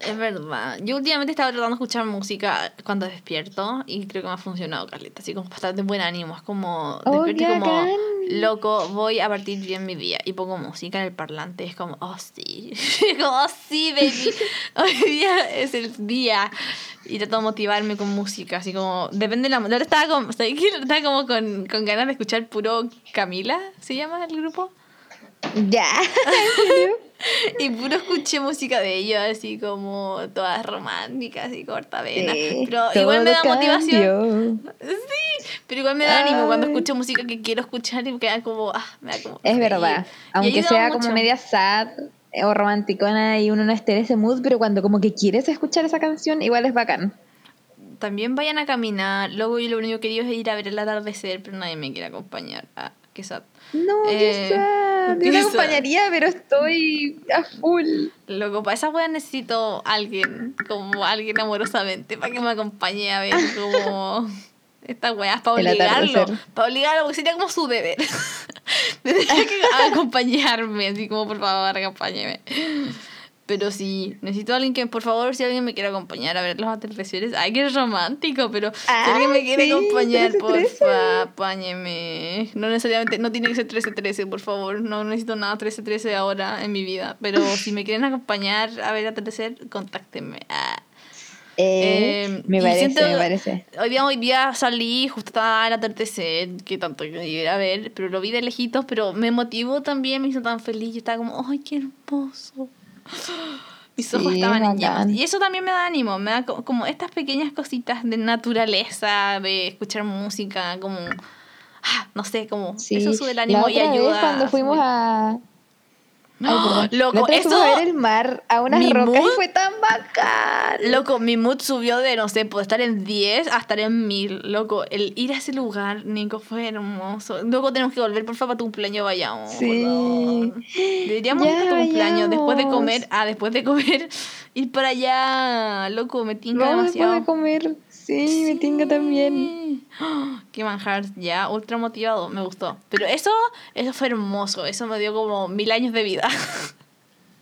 Es verdad. Yo últimamente estaba tratando de escuchar música cuando despierto y creo que me ha funcionado, Carlita. Así como de buen ánimo. Es como, Oh, despierto como, bacán. loco, voy a partir bien mi día. Y pongo música en el parlante. Es como, oh sí. Es como, oh sí, baby. Hoy día es el día. Y trato de motivarme con música. Así como, depende de la. Ahora estaba, como, ¿sabes qué? estaba como con, con ganas de escuchar puro Camila, ¿se llama el grupo? Ya. Y puro escuché música de ellos, así como todas románticas y cortavenas. Sí, pero igual me da motivación. Sí, pero igual me da ánimo cuando escucho música que quiero escuchar y me queda como, ah, me da como. Es verdad. Aunque sea mucho. como media sad o romanticona y uno no esté en ese mood, pero cuando como que quieres escuchar esa canción, igual es bacán. También vayan a caminar. Luego yo lo único que quería es ir a ver el atardecer, pero nadie me quiere acompañar. Ah, qué sad. No, Eh. Yo te sad. acompañaría, pero estoy a full. Loco, para esa wea necesito alguien, como alguien amorosamente, para que me acompañe a ver como estas weas, para obligarlo, para obligarlo, porque sería como su deber. Tendría que acompañarme, así como por favor, acompáñeme. Pero sí, necesito a alguien que, por favor, si alguien me quiere acompañar a ver los atardeceres, ay, que romántico, pero si Ah, alguien me quiere sí, acompañar, 13-13. porfa, apáñeme. No necesariamente, no tiene que ser 13-13, por favor, no necesito nada 13-13 ahora en mi vida, pero si me quieren acompañar a ver atardecer, contáctenme. Ah. Eh, Eh, me parece, siento- me parece. Hoy día, hoy día salí, justo estaba el atardecer, que tanto que ir a ver, pero lo vi de lejitos, pero me motivó también, me hizo tan feliz, yo estaba como, ¡ay, qué hermoso! Mis ojos Sí, estaban en bacán. llamas. Y eso también me da ánimo, me da co- como estas pequeñas cositas de naturaleza, de escuchar música, como, ah, no sé, como, Sí. eso sube el La ánimo y vez ayuda. cuando a fuimos a... Ay, Loco, a ver el mar a unas rocas y fue tan bacán. Loco, mi mood subió de, no sé, por estar en 10 a estar en 1000. Loco, el ir a ese lugar, Nico, fue hermoso. Luego tenemos que volver, por favor, para tu cumpleaños vayamos. Sí. Deberíamos Ya ir a tu cumpleaños después de comer. Ah, después de comer, ir para allá. Loco, me tinca después demasiado. de comer. Sí, me tinga también. ¡Ah! Qué manjar, ya, ultra motivado, me gustó. Pero eso, eso fue hermoso, eso me dio como mil años de vida.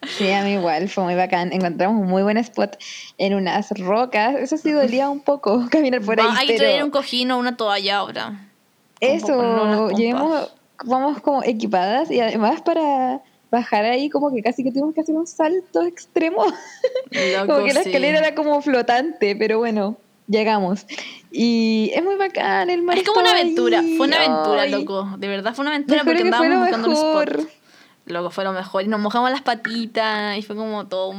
Sí, a mí igual, fue muy bacán. Encontramos un muy buen spot en unas rocas. Eso sí dolía un poco caminar por ahí, hay que traer un cojín o una toalla ahora. eso, llevemos, vamos como equipadas y además para bajar ahí como que casi que tuvimos que hacer un salto extremo. Loco, como que la sí. escalera era como flotante, pero bueno, llegamos. Y es muy bacán, el mar Es como una aventura, ahí. fue una aventura, Ay, loco. De verdad fue una aventura porque andábamos buscando un mejor. spot. Loco, fue lo mejor. Y nos mojamos las patitas y fue como todo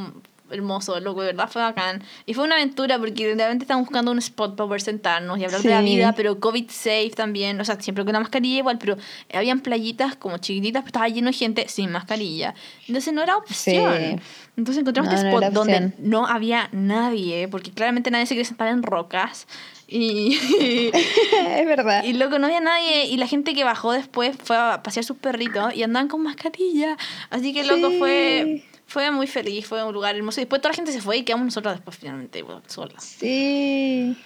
hermoso, loco, de verdad fue bacán. Y fue una aventura porque realmente estábamos buscando un spot para poder sentarnos y hablar de la Sí. vida, pero COVID safe también, o sea, siempre con una mascarilla igual, pero habían playitas como chiquititas, pero estaba lleno de gente sin mascarilla. Entonces no era opción. Sí. Entonces encontramos No, este no spot era donde no había nadie, porque claramente nadie se quiere sentar en rocas. Y, es verdad. y loco, no había nadie. Y la gente que bajó después fue a pasear sus perritos y andaban con mascarilla. Así que loco, Sí. fue, fue muy feliz, fue un lugar hermoso. Y después toda la gente se fue y quedamos nosotros después finalmente solas. Sí.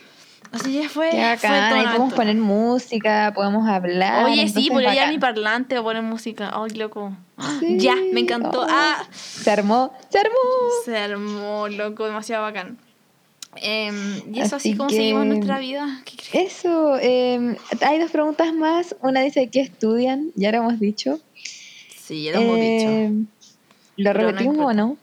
Así que fue, Qué fue bacán. una podemos aventura. poner música, podemos hablar. Oye, sí, llevar bacán. mi parlante a poner música. Ay, loco. Sí. Ya, me encantó. Oh. Ah, Se armó, se armó. se armó, loco, demasiado bacán. Em, y eso así, Así como seguimos nuestra vida. ¿Qué crees? Eso, eh, hay dos preguntas más. Una dice, ¿qué estudian? Ya lo hemos dicho. Sí, ya lo hemos dicho. Eh, ¿Lo Pero no repetimos o no?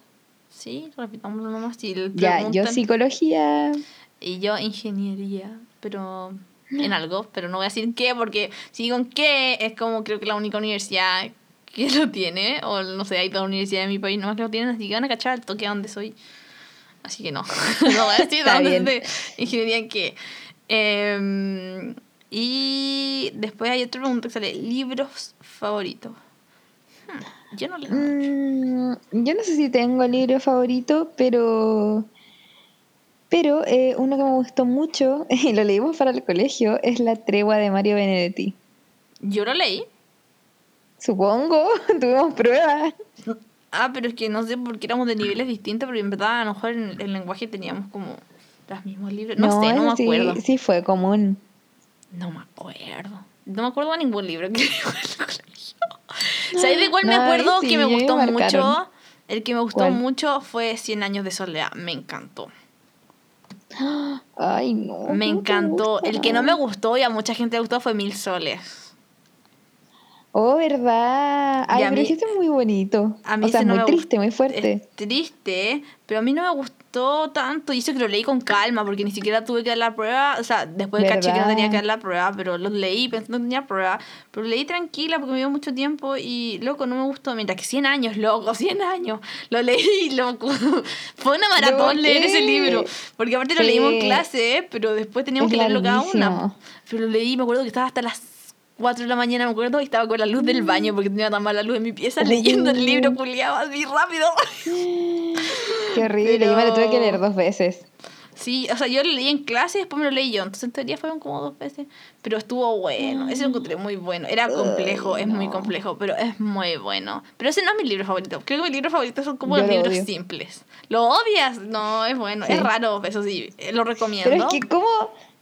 Sí, repitámoslo nomás. Si Ya, yo psicología. Y yo ingeniería, pero en algo, pero no voy a decir qué, porque si digo en qué, es como creo que la única universidad que lo tiene, o no sé, hay dos universidades en mi país nomás que lo tienen, así que van a cachar el toque a donde soy. Así que no, no voy a decir dónde de ingeniería en qué. Em, y después hay otra pregunta que sale, libros favoritos. Yo no leo mucho. Mm, yo no sé si tengo libro favorito, pero... Pero eh, uno que me gustó mucho, y lo leímos para el colegio, es La tregua de Mario Benedetti. Yo lo leí. Supongo, tuvimos pruebas. Ah, pero es que no sé porque éramos de niveles distintos, pero en verdad a lo mejor en el lenguaje teníamos como los mismos libros. No, sé, no me acuerdo. Sí, sí fue común. No me acuerdo. No me acuerdo de ningún libro que colegio. ¿Sabes de cuál me acuerdo sí, que me gustó marcaron. mucho? El que me gustó ¿Cuál? mucho fue Cien años de soledad. Me encantó. Ay, no. Me ¿cómo te encantó. El que no me gustó y a mucha gente le gustó fue Mil Soles. Oh, ¿verdad? Ay, a pero mí- es muy bonito. A mí o sea, no muy triste, muy fuerte. Es triste, pero a mí no me gustó. Gustó tanto. Y eso que lo leí con calma, porque ni siquiera tuve que dar la prueba. O sea, después caché que no tenía que dar la prueba, pero lo leí pensando que no tenía prueba. Pero leí tranquila porque me dio mucho tiempo y, loco, no me gustó. Mientras que 100 años, loco, 100 años. Lo leí, loco. Fue una maratón leer ese libro. Porque aparte lo leímos en clase, pero después teníamos que leerlo cada una. Pero lo leí, me acuerdo que estaba hasta las 4 de la mañana, me acuerdo, y estaba con la luz del baño porque tenía tan mala luz en mi pieza leyendo el libro culiado así rápido. Qué horrible, yo me lo tuve que leer dos veces. Sí, o sea, yo lo leí en clase y después me lo leí yo. Entonces en teoría fueron como dos veces. Pero estuvo bueno. Ese lo encontré muy bueno. Era complejo, es muy complejo, pero es muy bueno. Pero ese no es mi libro favorito. Creo que mi libro favorito son como los libros simples. ¿Lo odias? No, es bueno. Es raro, eso sí. Lo recomiendo. Pero es que, ¿cómo?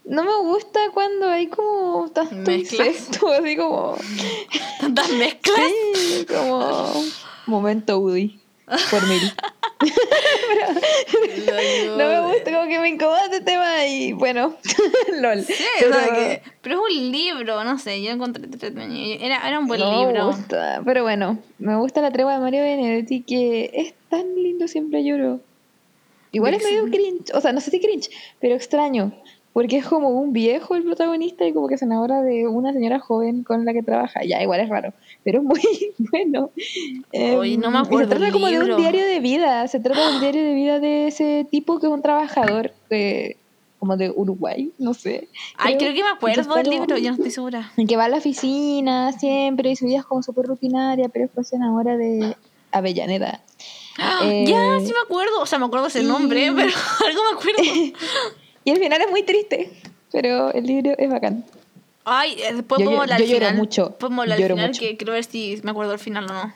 No me gusta cuando hay como tanto ¿Mezclas? así como... ¿Tantas mezclas? Sí, como... Momento Woody, por mil. No me gusta, como que me incomoda este tema y bueno, lol. Sí, pero, pero, es un libro, no sé, yo encontré era, era un buen libro. Me gusta, pero bueno, me gusta la tregua de Mario Benedetti que es tan lindo, siempre lloro. Igual es medio cringe, o sea, no sé si cringe, pero extraño. Porque es como un viejo el protagonista y como que se enamora de una señora joven con la que trabaja. Ya, igual es raro, pero es muy bueno. Hoy no me acuerdo. se trata como de un diario de vida. Se trata de un diario de vida de ese tipo que es un trabajador de, como de Uruguay, no sé. Ay, creo, que me acuerdo del libro, yo no estoy segura. En que va a la oficina siempre y su vida es como súper rutinaria, pero después se enamora de Avellaneda. ¡Ah! ya, sí me acuerdo. O sea, me acuerdo ese nombre, pero algo me acuerdo. Y el final es muy triste, pero el libro es bacán. Ay, eh, después yo, al final. mucho. Podemos hablar al final, que creo ver si me acuerdo al final o no.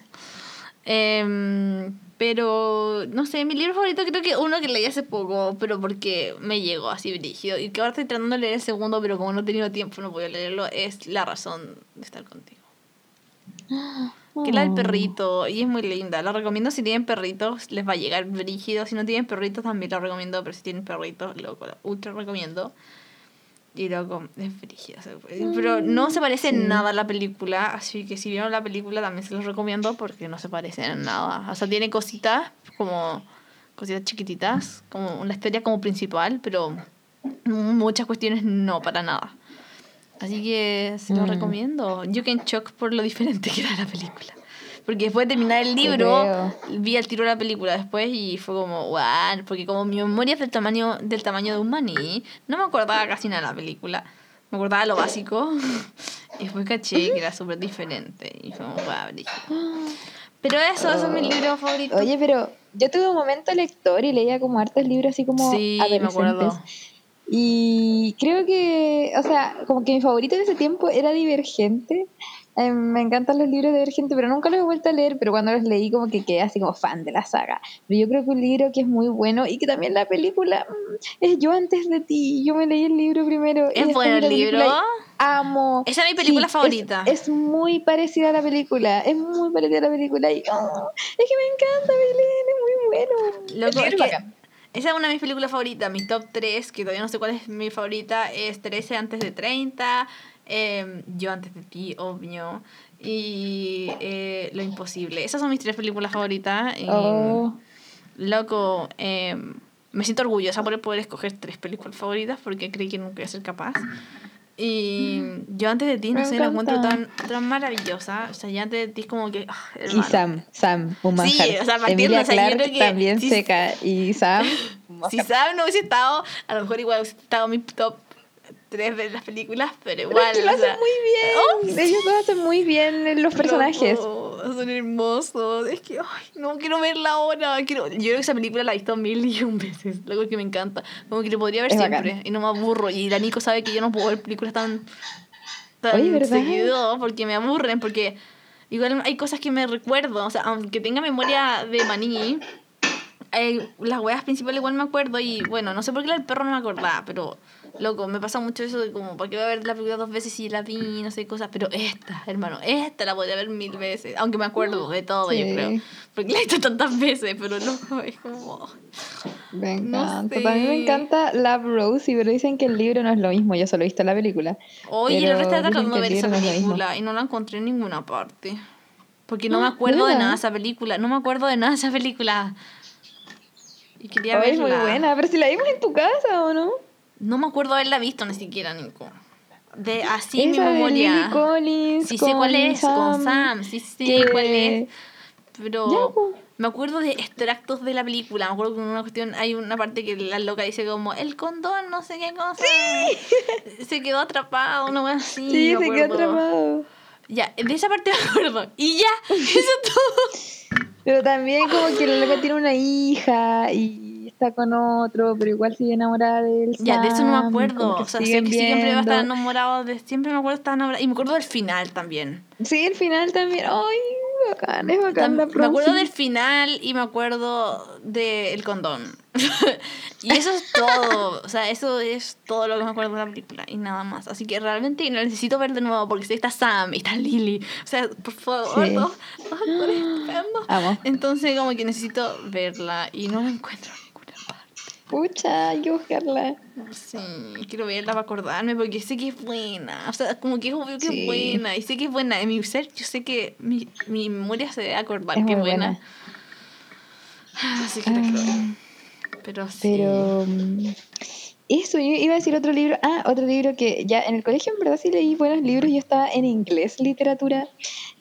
Em, pero, no sé, mi libro favorito creo que uno que leí hace poco, pero porque me llegó así brígido. Y que ahora estoy tratando de leer el segundo, pero como no he tenido tiempo, no puedo leerlo. Es La razón de estar contigo. Que la del perrito, y es muy linda. La recomiendo si tienen perritos, les va a llegar brígido. Si no tienen perritos, también la recomiendo, pero si tienen perritos, loco, la ultra recomiendo. Y loco, es brígida. Pero no se parece en nada a la película, así que si vieron la película también se los recomiendo porque no se parece en nada. O sea, tiene cositas como cositas chiquititas, como una historia como principal, pero muchas cuestiones no, para nada. Así que se lo mm. recomiendo. Yo que en shock por lo diferente que era la película. Porque después de terminar el libro, vi al tiro la película después y fue como, wow, porque como mi memoria es del tamaño, del tamaño de un maní, no me acordaba casi nada de la película. Me acordaba lo básico. y después caché que era súper diferente. Y fue como, wow, Pero eso, eso es mi libro favorito. Oye, pero yo tuve un momento lector y leía como hartos libros así como sí, Me acuerdo. Y creo que, o sea, como que mi favorito de ese tiempo era Divergente. Eh, me encantan los libros de Divergente, pero nunca los he vuelto a leer, pero cuando los leí como que quedé así como fan de la saga. Pero yo creo que un libro que es muy bueno y que también la película mm, es Yo antes de ti. Yo me leí el libro primero. ¿Es bueno el libro? Amo. Esa es mi película favorita. Es, muy parecida a la película. Es muy parecida a la película. Y, oh, es que me encanta, Belén. Es muy bueno. Lo que, esa es una de mis películas favoritas, mi top 3, que todavía no sé cuál es mi favorita, es 13 antes de 30, em, Yo antes de ti, obvio, y eh, Lo imposible. Esas son mis tres películas favoritas. Oh. Loco, em, me siento orgullosa por poder escoger tres películas favoritas porque creí que nunca iba a ser capaz. Y yo antes de ti, no sé, la encuentro tan, tan maravillosa. O sea, ya antes de ti es como que. Ah, y Sam, Sam, un manjar. Sí, o sea, Emilia Clark que, también seca. Y Sam. Si Sam no hubiese estado, a lo mejor igual hubiese estado mi top tres de las películas, pero igual. Pero es que lo hacen muy bien. Oh, Ellos lo hacen muy bien los personajes. son hermosos. Es que, ay, no quiero verla ahora. Quiero... Yo creo que esa película la he visto mil y un veces. Luego que me encanta. Como que lo podría ver siempre y no me aburro. Y la Nico sabe que yo no puedo ver películas tan, tan Oye, seguido porque me aburren. Porque igual hay cosas que me recuerdo. O sea, aunque tenga memoria de maní. las weas principales igual me acuerdo y bueno, no sé por qué del perro no me acordaba, pero Loco, me pasa mucho eso de como, ¿para qué voy a ver la película dos veces si la vi, no sé, cosas? Pero esta, hermano, esta la podría ver mil veces. Aunque me acuerdo de todo, yo creo. Porque la he visto tantas veces, pero no, es como... Me encanta. No A mí me encanta Love Rose, pero dicen que el libro no es lo mismo. Yo solo he visto la película. Oye, yo estaba tratando de ver esa película y no la encontré en ninguna parte. Porque no me acuerdo de nada de esa película. No me acuerdo de nada de esa película. Y quería es verla. muy buena, pero si la vimos en tu casa, ¿o no? No me acuerdo haberla visto ni siquiera, Nico. De así mi Esa de memoria. Lily Collins Sí sé cuál es, con Sam. Sí que- cuál es. Pero me acuerdo de extractos de la película. Me acuerdo que en una cuestión hay una parte que la loca dice como el condón, no sé qué cosa. Se quedó atrapado, cosa así. Sí, me se quedó atrapado. Ya, de esa parte me acuerdo. Y ya, eso es todo. Pero también como que la loca tiene una hija y está con otro, pero igual sigue enamorada de él. Ya, de eso no me acuerdo. O sea, sé que siempre va a estar enamorado de. Siempre me acuerdo de estar enamorado. Y me acuerdo del final también. Sí, el final también. Ay, bacán, es bacán la me acuerdo del final y me acuerdo del condón. y eso es todo. O sea, eso es todo lo que me acuerdo de la película y nada más. Así que realmente la necesito ver de nuevo porque si está Sam y está Lily. O sea, por favor, Sí. actores estupendos. Amo. Entonces, como que necesito verla y no la encuentro. Pucha, hay que buscarla. Sí, quiero verla para acordarme porque sé que es buena. O sea, como que es obvio que Sí. es buena. Y sé que es buena. En mi ser, yo sé que mi, mi memoria se debe acordar Es que es buena. buena. Así que la quiero ver. Ah, Pero sí. Pero mm, eso, yo iba a decir otro libro. Ah, otro libro que ya en el colegio en verdad sí leí buenos libros. Yo estaba en inglés literatura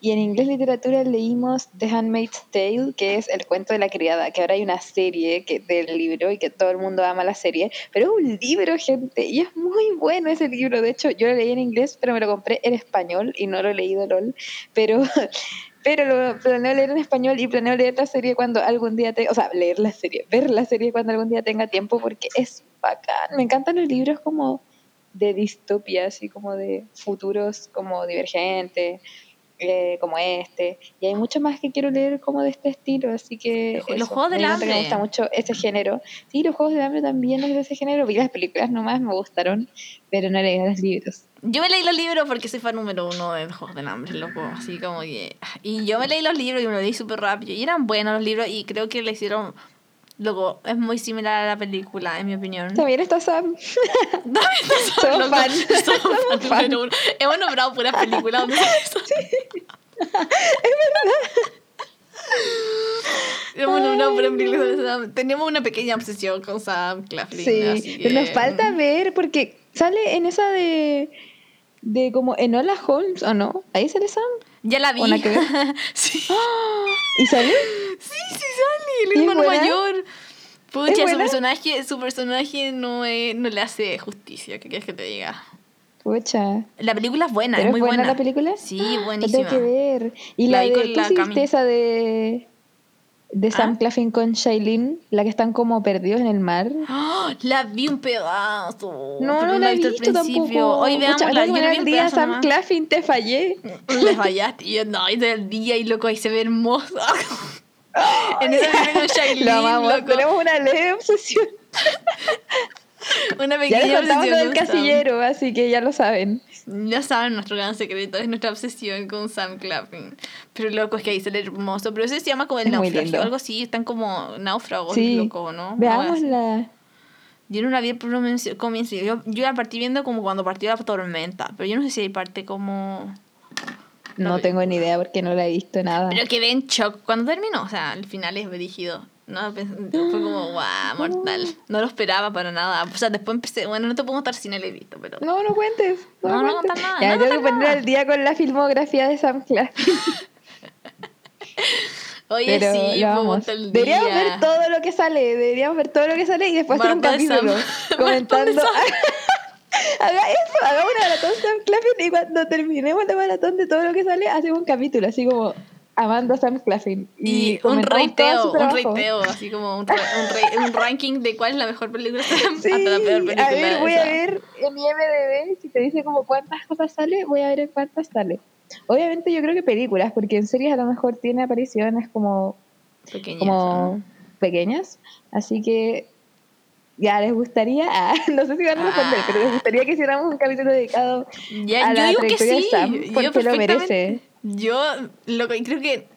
y en inglés literatura leímos The Handmaid's Tale, que es el cuento de la criada, que ahora hay una serie que, del libro y que todo el mundo ama la serie. Pero es un libro, gente, y es muy bueno ese libro. De hecho, yo lo leí en inglés, pero me lo compré en español y no lo he leído LOL. Pero pero lo planeo leer en español y planeo leer la serie cuando algún día tenga, o sea, leer la serie, ver la serie cuando algún día tenga tiempo porque es bacán. Me encantan los libros como de distopia, así como de futuros como divergentes, eh, como este. Y hay mucho más que quiero leer como de este estilo, así que... Los eso. Juegos del Hambre. Me gusta mucho ese género. Sí, los Juegos del Hambre también es de ese género. Vi las películas nomás, me gustaron, pero no leí los libros. Yo me leí los libros porque soy fan número uno de Juegos del Hambre, loco. Así como que. Y yo me leí los libros y me los leí súper rápido. Y eran buenos los libros y creo que le hicieron. Loco, es muy similar a la película, en mi opinión. También está Sam. Somos Somos fan. Somos fan. Hemos nombrado puras películas donde sale eso. Hemos nombrado puras películas donde Sam. Tenemos una pequeña obsesión con Sam Claflin. Sí, así pero nos que- falta ver porque sale en esa de de como Enola Holmes o no, ahí sale Sam Ya la vi. ¿O nada que sí. y sale Sí, sí sale, ¿Y el es hermano mayor. Pucha, su personaje, su personaje no, es- no le hace justicia, ¿qué quieres que te diga? pucha La película es buena, ¿Pero es muy es buena buena. la película? Sí, la tengo buenísima. que ver y La la, de tú la viste esa de de Sam ¿Ah? Claflin con Shailene la que están como perdidos en el mar ¡Ah! La vi un pedazo. no, no la he visto principio. tampoco. Hoy Pucha, veamos me la tengo yo la poner vi un día Sam nomás. Claflin, te fallé. Le fallaste y yo no, y del día y loco ahí se ve hermoso. en esa con Shailene, Lo amamos, loco. tenemos una leve obsesión. Una Ya pequeña les contamos lo obsesión del con Sam. casillero, así que ya lo saben. Ya saben, nuestro gran secreto es nuestra obsesión con Sam Claflin. Pero loco, es que ahí sale hermoso. Pero ese se llama como el Es lindo. algo así. Están como náufragos, Sí, loco, ¿no? Veámosla. Yo no la vi comienzo. Yo, yo la partí viendo como cuando partió la tormenta. Pero yo no sé si hay parte como... No tengo ni idea porque no la he visto nada. Pero quedé en shock cuando terminó. O sea, al final es dirigido. No, Pens- fue como, guau, mortal. No lo esperaba para nada. O sea, después empecé... Bueno, no te puedo contar si no lo he visto, pero... No, no cuentes. No, No, no nada, Ya no tengo que poner nada. al día con la filmografía de Sam Claflin. Oye, Pero sí, pues, vamos. ponte al Deberíamos ver todo lo que sale. Deberíamos ver todo lo que sale y después hacer un capítulo comentando. Haga eso, hagamos una maratón Sam Claflin y cuando terminemos la maratón de todo lo que sale, hacemos un capítulo así como amando a Sam Claflin. Y, un comentamos todo reiteo, un reiteo, así como un, re- un, re- un ranking de cuál es la mejor película Sí, hasta la peor película. a ver, voy esa. a ver en mi MDB, si te dice como cuántas cosas sale, voy a ver en cuántas sale. Obviamente yo creo que películas, porque en series a lo mejor tiene apariciones como, Pequeñas, como pequeñas, así que ya les gustaría, ah, no sé si van a responder, Ah. pero les gustaría que hiciéramos un capítulo dedicado a yo la digo que trayectoria de sí. Sam, yo porque lo merece. Yo lo que creo que.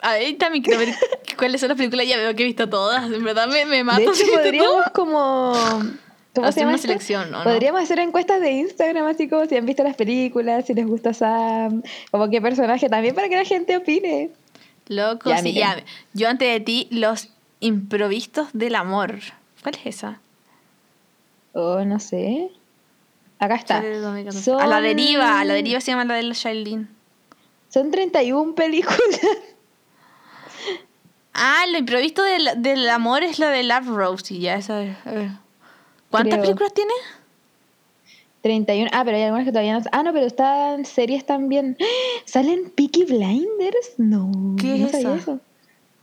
A ver, también quiero ver cuáles son las películas. Ya veo que he visto todas. En verdad me, me mato. De hecho, podríamos como... ¿Cómo Hacer se llama una selección, ¿o no? Podríamos hacer encuestas de Instagram, así como si han visto las películas, si les gusta Sam, como qué personaje, también para que la gente opine. Loco, Ya, sí, ya. Yo antes de ti, los Improvistos del amor. ¿Cuál es esa? Oh, no sé. Acá está. Sale de 2014. A la deriva, a la deriva se llama la de la Shailene. Son 31 películas. Ah, lo improvisto del, del amor es la de Love Rosie, ya esa es. a ver. ¿Cuántas Creo. películas tiene? 31. Ah, pero hay algunas que todavía no. Ah, no, pero están series también. ¿Salen Peaky Blinders? No. ¿Qué no es sabía eso.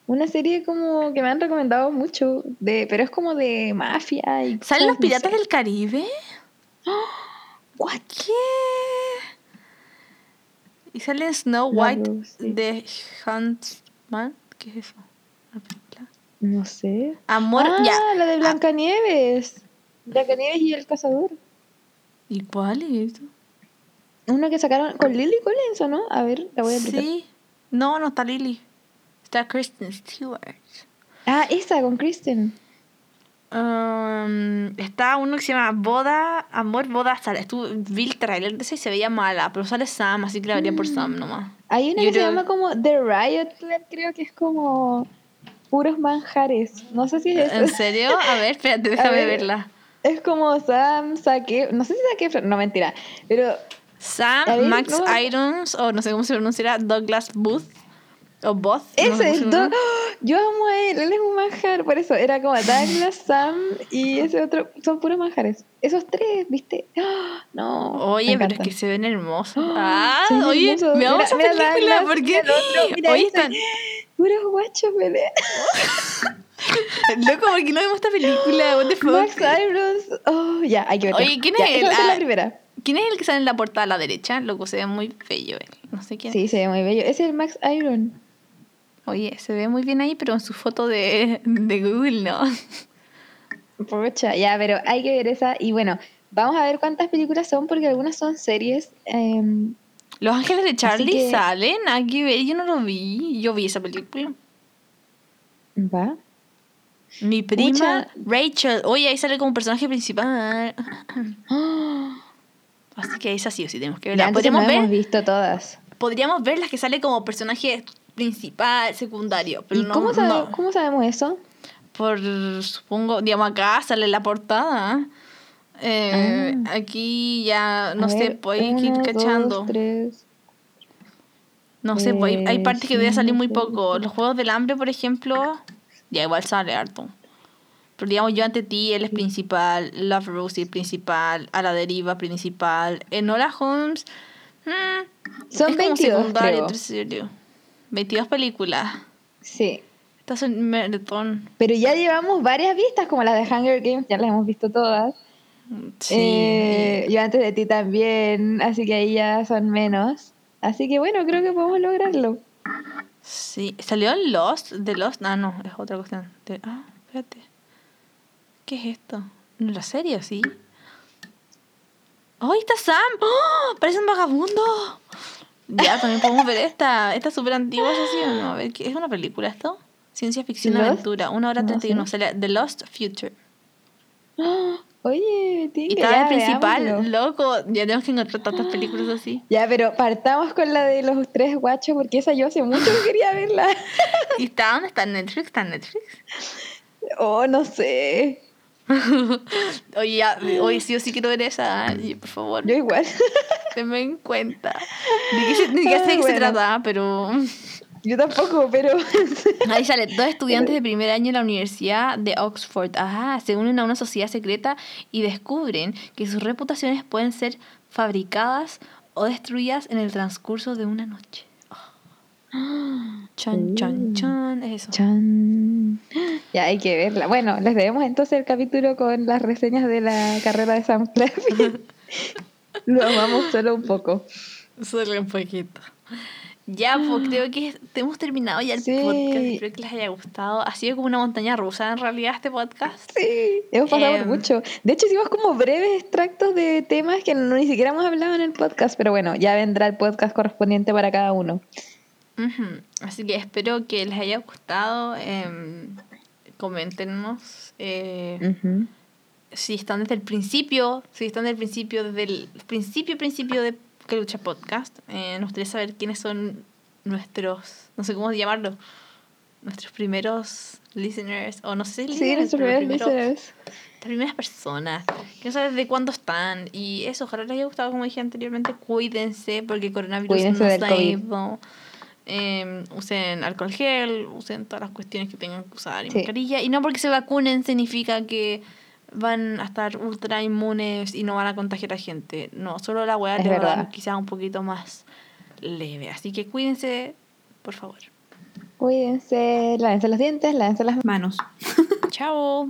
Una serie como que me han recomendado mucho, de, pero es como de mafia y ¿Salen los no piratas sé. del Caribe? What? ¿Qué? Y sale Snow White de Huntsman. ¿Qué es eso? No sé. Amor, ah, ya. la de Blancanieves. Blancanieves y el cazador. ¿Y cuál es eso? Una que sacaron con Lily Collins, ¿o no? A ver, la voy a aplicar. Sí. No, no está Lily. Está Kristen Stewart. Ah, esa, con Kristen. Um, está uno que se llama Boda, Amor, Boda, sale. Estuvo, vi el trailer de ese y se veía mala, pero sale Sam, así que la vería por Sam nomás. Hay una Yo que se llama como The Riot Club, creo que es como puros manjares. No sé si es ¿En eso. serio? A ver, espérate, déjame ver. verla. Es como Sam, Saque, no sé si Saque, no mentira, pero Sam, Max. Irons, o no sé cómo se pronunciará, Douglas Booth, o Booth. no sé ese cómo se es pronuncia. Do-. Yo amo a él, él es un manjar, por eso era como Douglas, Sam y ese otro, son puros manjares. Esos tres, ¿viste? No. Oye, me pero es que se ven hermosos. ¡Ah! Ah, ven oye, hermosos. Mira, esa mira película, Douglas, porque el otro, mira oye, ese. están, Puros guachos, pelea. loco, porque no vemos esta película, what the fuck. Max Irons. Oh, ya, hay que verla. Oye, ¿quién Ya, es él? a la Ah, primera. ¿Quién es el que sale en la portada a la derecha? Loco, se ve muy bello él. No sé quién. Sí, se ve muy bello. Ese es el Max Iron. Oye, se ve muy bien ahí, pero en su foto de, de Google no. Pocha, ya, pero hay que ver esa. Y bueno, vamos a ver cuántas películas son, porque algunas son series. em, Los Ángeles de Charlie que- salen. Ver, yo no lo vi. Yo vi esa película. ¿Va? Mi prima. Rachel. Oye, ahí sale como personaje principal. Así que esa sí o sí tenemos que Ya, verla. entonces Podríamos no hemos ver, visto todas. podríamos ver las que sale como personaje principal, secundario. Pero ¿Y no, cómo, sabe- no. cómo sabemos eso? Por, supongo, digamos, acá sale la portada. Eh, Aquí ya, no A sé, ver, que ir cachando. dos, tres. No sé, pues hay, hay Eh, partes que debe salir muy poco. Los Juegos del Hambre, por ejemplo, ya igual sale harto. Pero digamos, yo ante ti, él es principal, Love Rosie principal, A la Deriva principal, Enola Holmes, mm, Son es como 22, secundario, creo. terciario. 22 películas. Sí. Estás en maratón. Pero ya llevamos varias vistas, como las de Hunger Games, ya las hemos visto todas. Sí. Eh, yo antes de ti también, así que ahí ya son menos. Así que bueno, creo que podemos lograrlo. Sí. ¿Salió Lost? ¿De Lost? Ah, no, es otra cuestión. De- ah, espérate. ¿Qué es esto? ¿No la serie, sí? ¡Oh, ahí está Sam! ¡Oh! ¡Parece un vagabundo! Ya, también podemos ver esta. Esta es súper antigua, ¿es así o no? A ver, ¿qué- ¿es una película esto? Ciencia ficción ¿Lost? aventura, una hora treinta y uno. Sale The Lost Future. Oye, Y Tinga, está ya, el principal, veámoslo. loco. Ya tenemos que encontrar tantas películas así. Ya, pero partamos con la de los tres guachos, porque esa yo hace mucho que quería verla. ¿Y está dónde está en Netflix? ¿Está en Netflix? Oh, no sé. Oye, ya, hoy sí o sí quiero ver esa. por favor, Yo igual. tenme en cuenta. Ni que, se- ni que sé de qué se bueno. trata, pero. Yo tampoco, pero. Ahí sale, dos estudiantes de primer año en la Universidad de Oxford, ajá, se unen a una sociedad secreta y descubren que sus reputaciones pueden ser fabricadas o destruidas en el transcurso de una noche. Chan, chan, Uh. chan, es eso. Chan. Ya hay que verla. Bueno, les debemos entonces el capítulo con las reseñas de la carrera de Sam Claflin. Lo amamos solo un poco. Solo un poquito. Ya, pues creo que hemos terminado ya el Sí. podcast. Espero que les haya gustado. Ha sido como una montaña rusa en realidad este podcast. Sí, hemos pasado por Em. mucho. De hecho, hicimos como breves extractos de temas que no, ni siquiera hemos hablado en el podcast, pero bueno, ya vendrá el podcast correspondiente para cada uno. Ujú. Así que espero que les haya gustado. em, coméntenos eh, Ujú. si están desde el principio, si están desde el principio, desde el principio, principio de Que Lucha Podcast. Eh, nos gustaría saber quiénes son nuestros, no sé cómo llamarlo, nuestros primeros listeners, o no sé Sí, listeners, nuestros primeros primero- listeners. las primeras personas, que no sabes de cuándo están. Y eso, ojalá les haya gustado, como dije anteriormente, cuídense, porque el coronavirus Cuídense no está. Eh, usen alcohol gel, usen todas las cuestiones que tengan que usar y Sí. mascarilla. Y no porque se vacunen significa que van a estar ultra inmunes y no van a contagiar a gente. No, solo la weá le va a dar quizás un poquito más leve. Así que cuídense, por favor. Cuídense, lávense los dientes, lávense las Manos. Chao.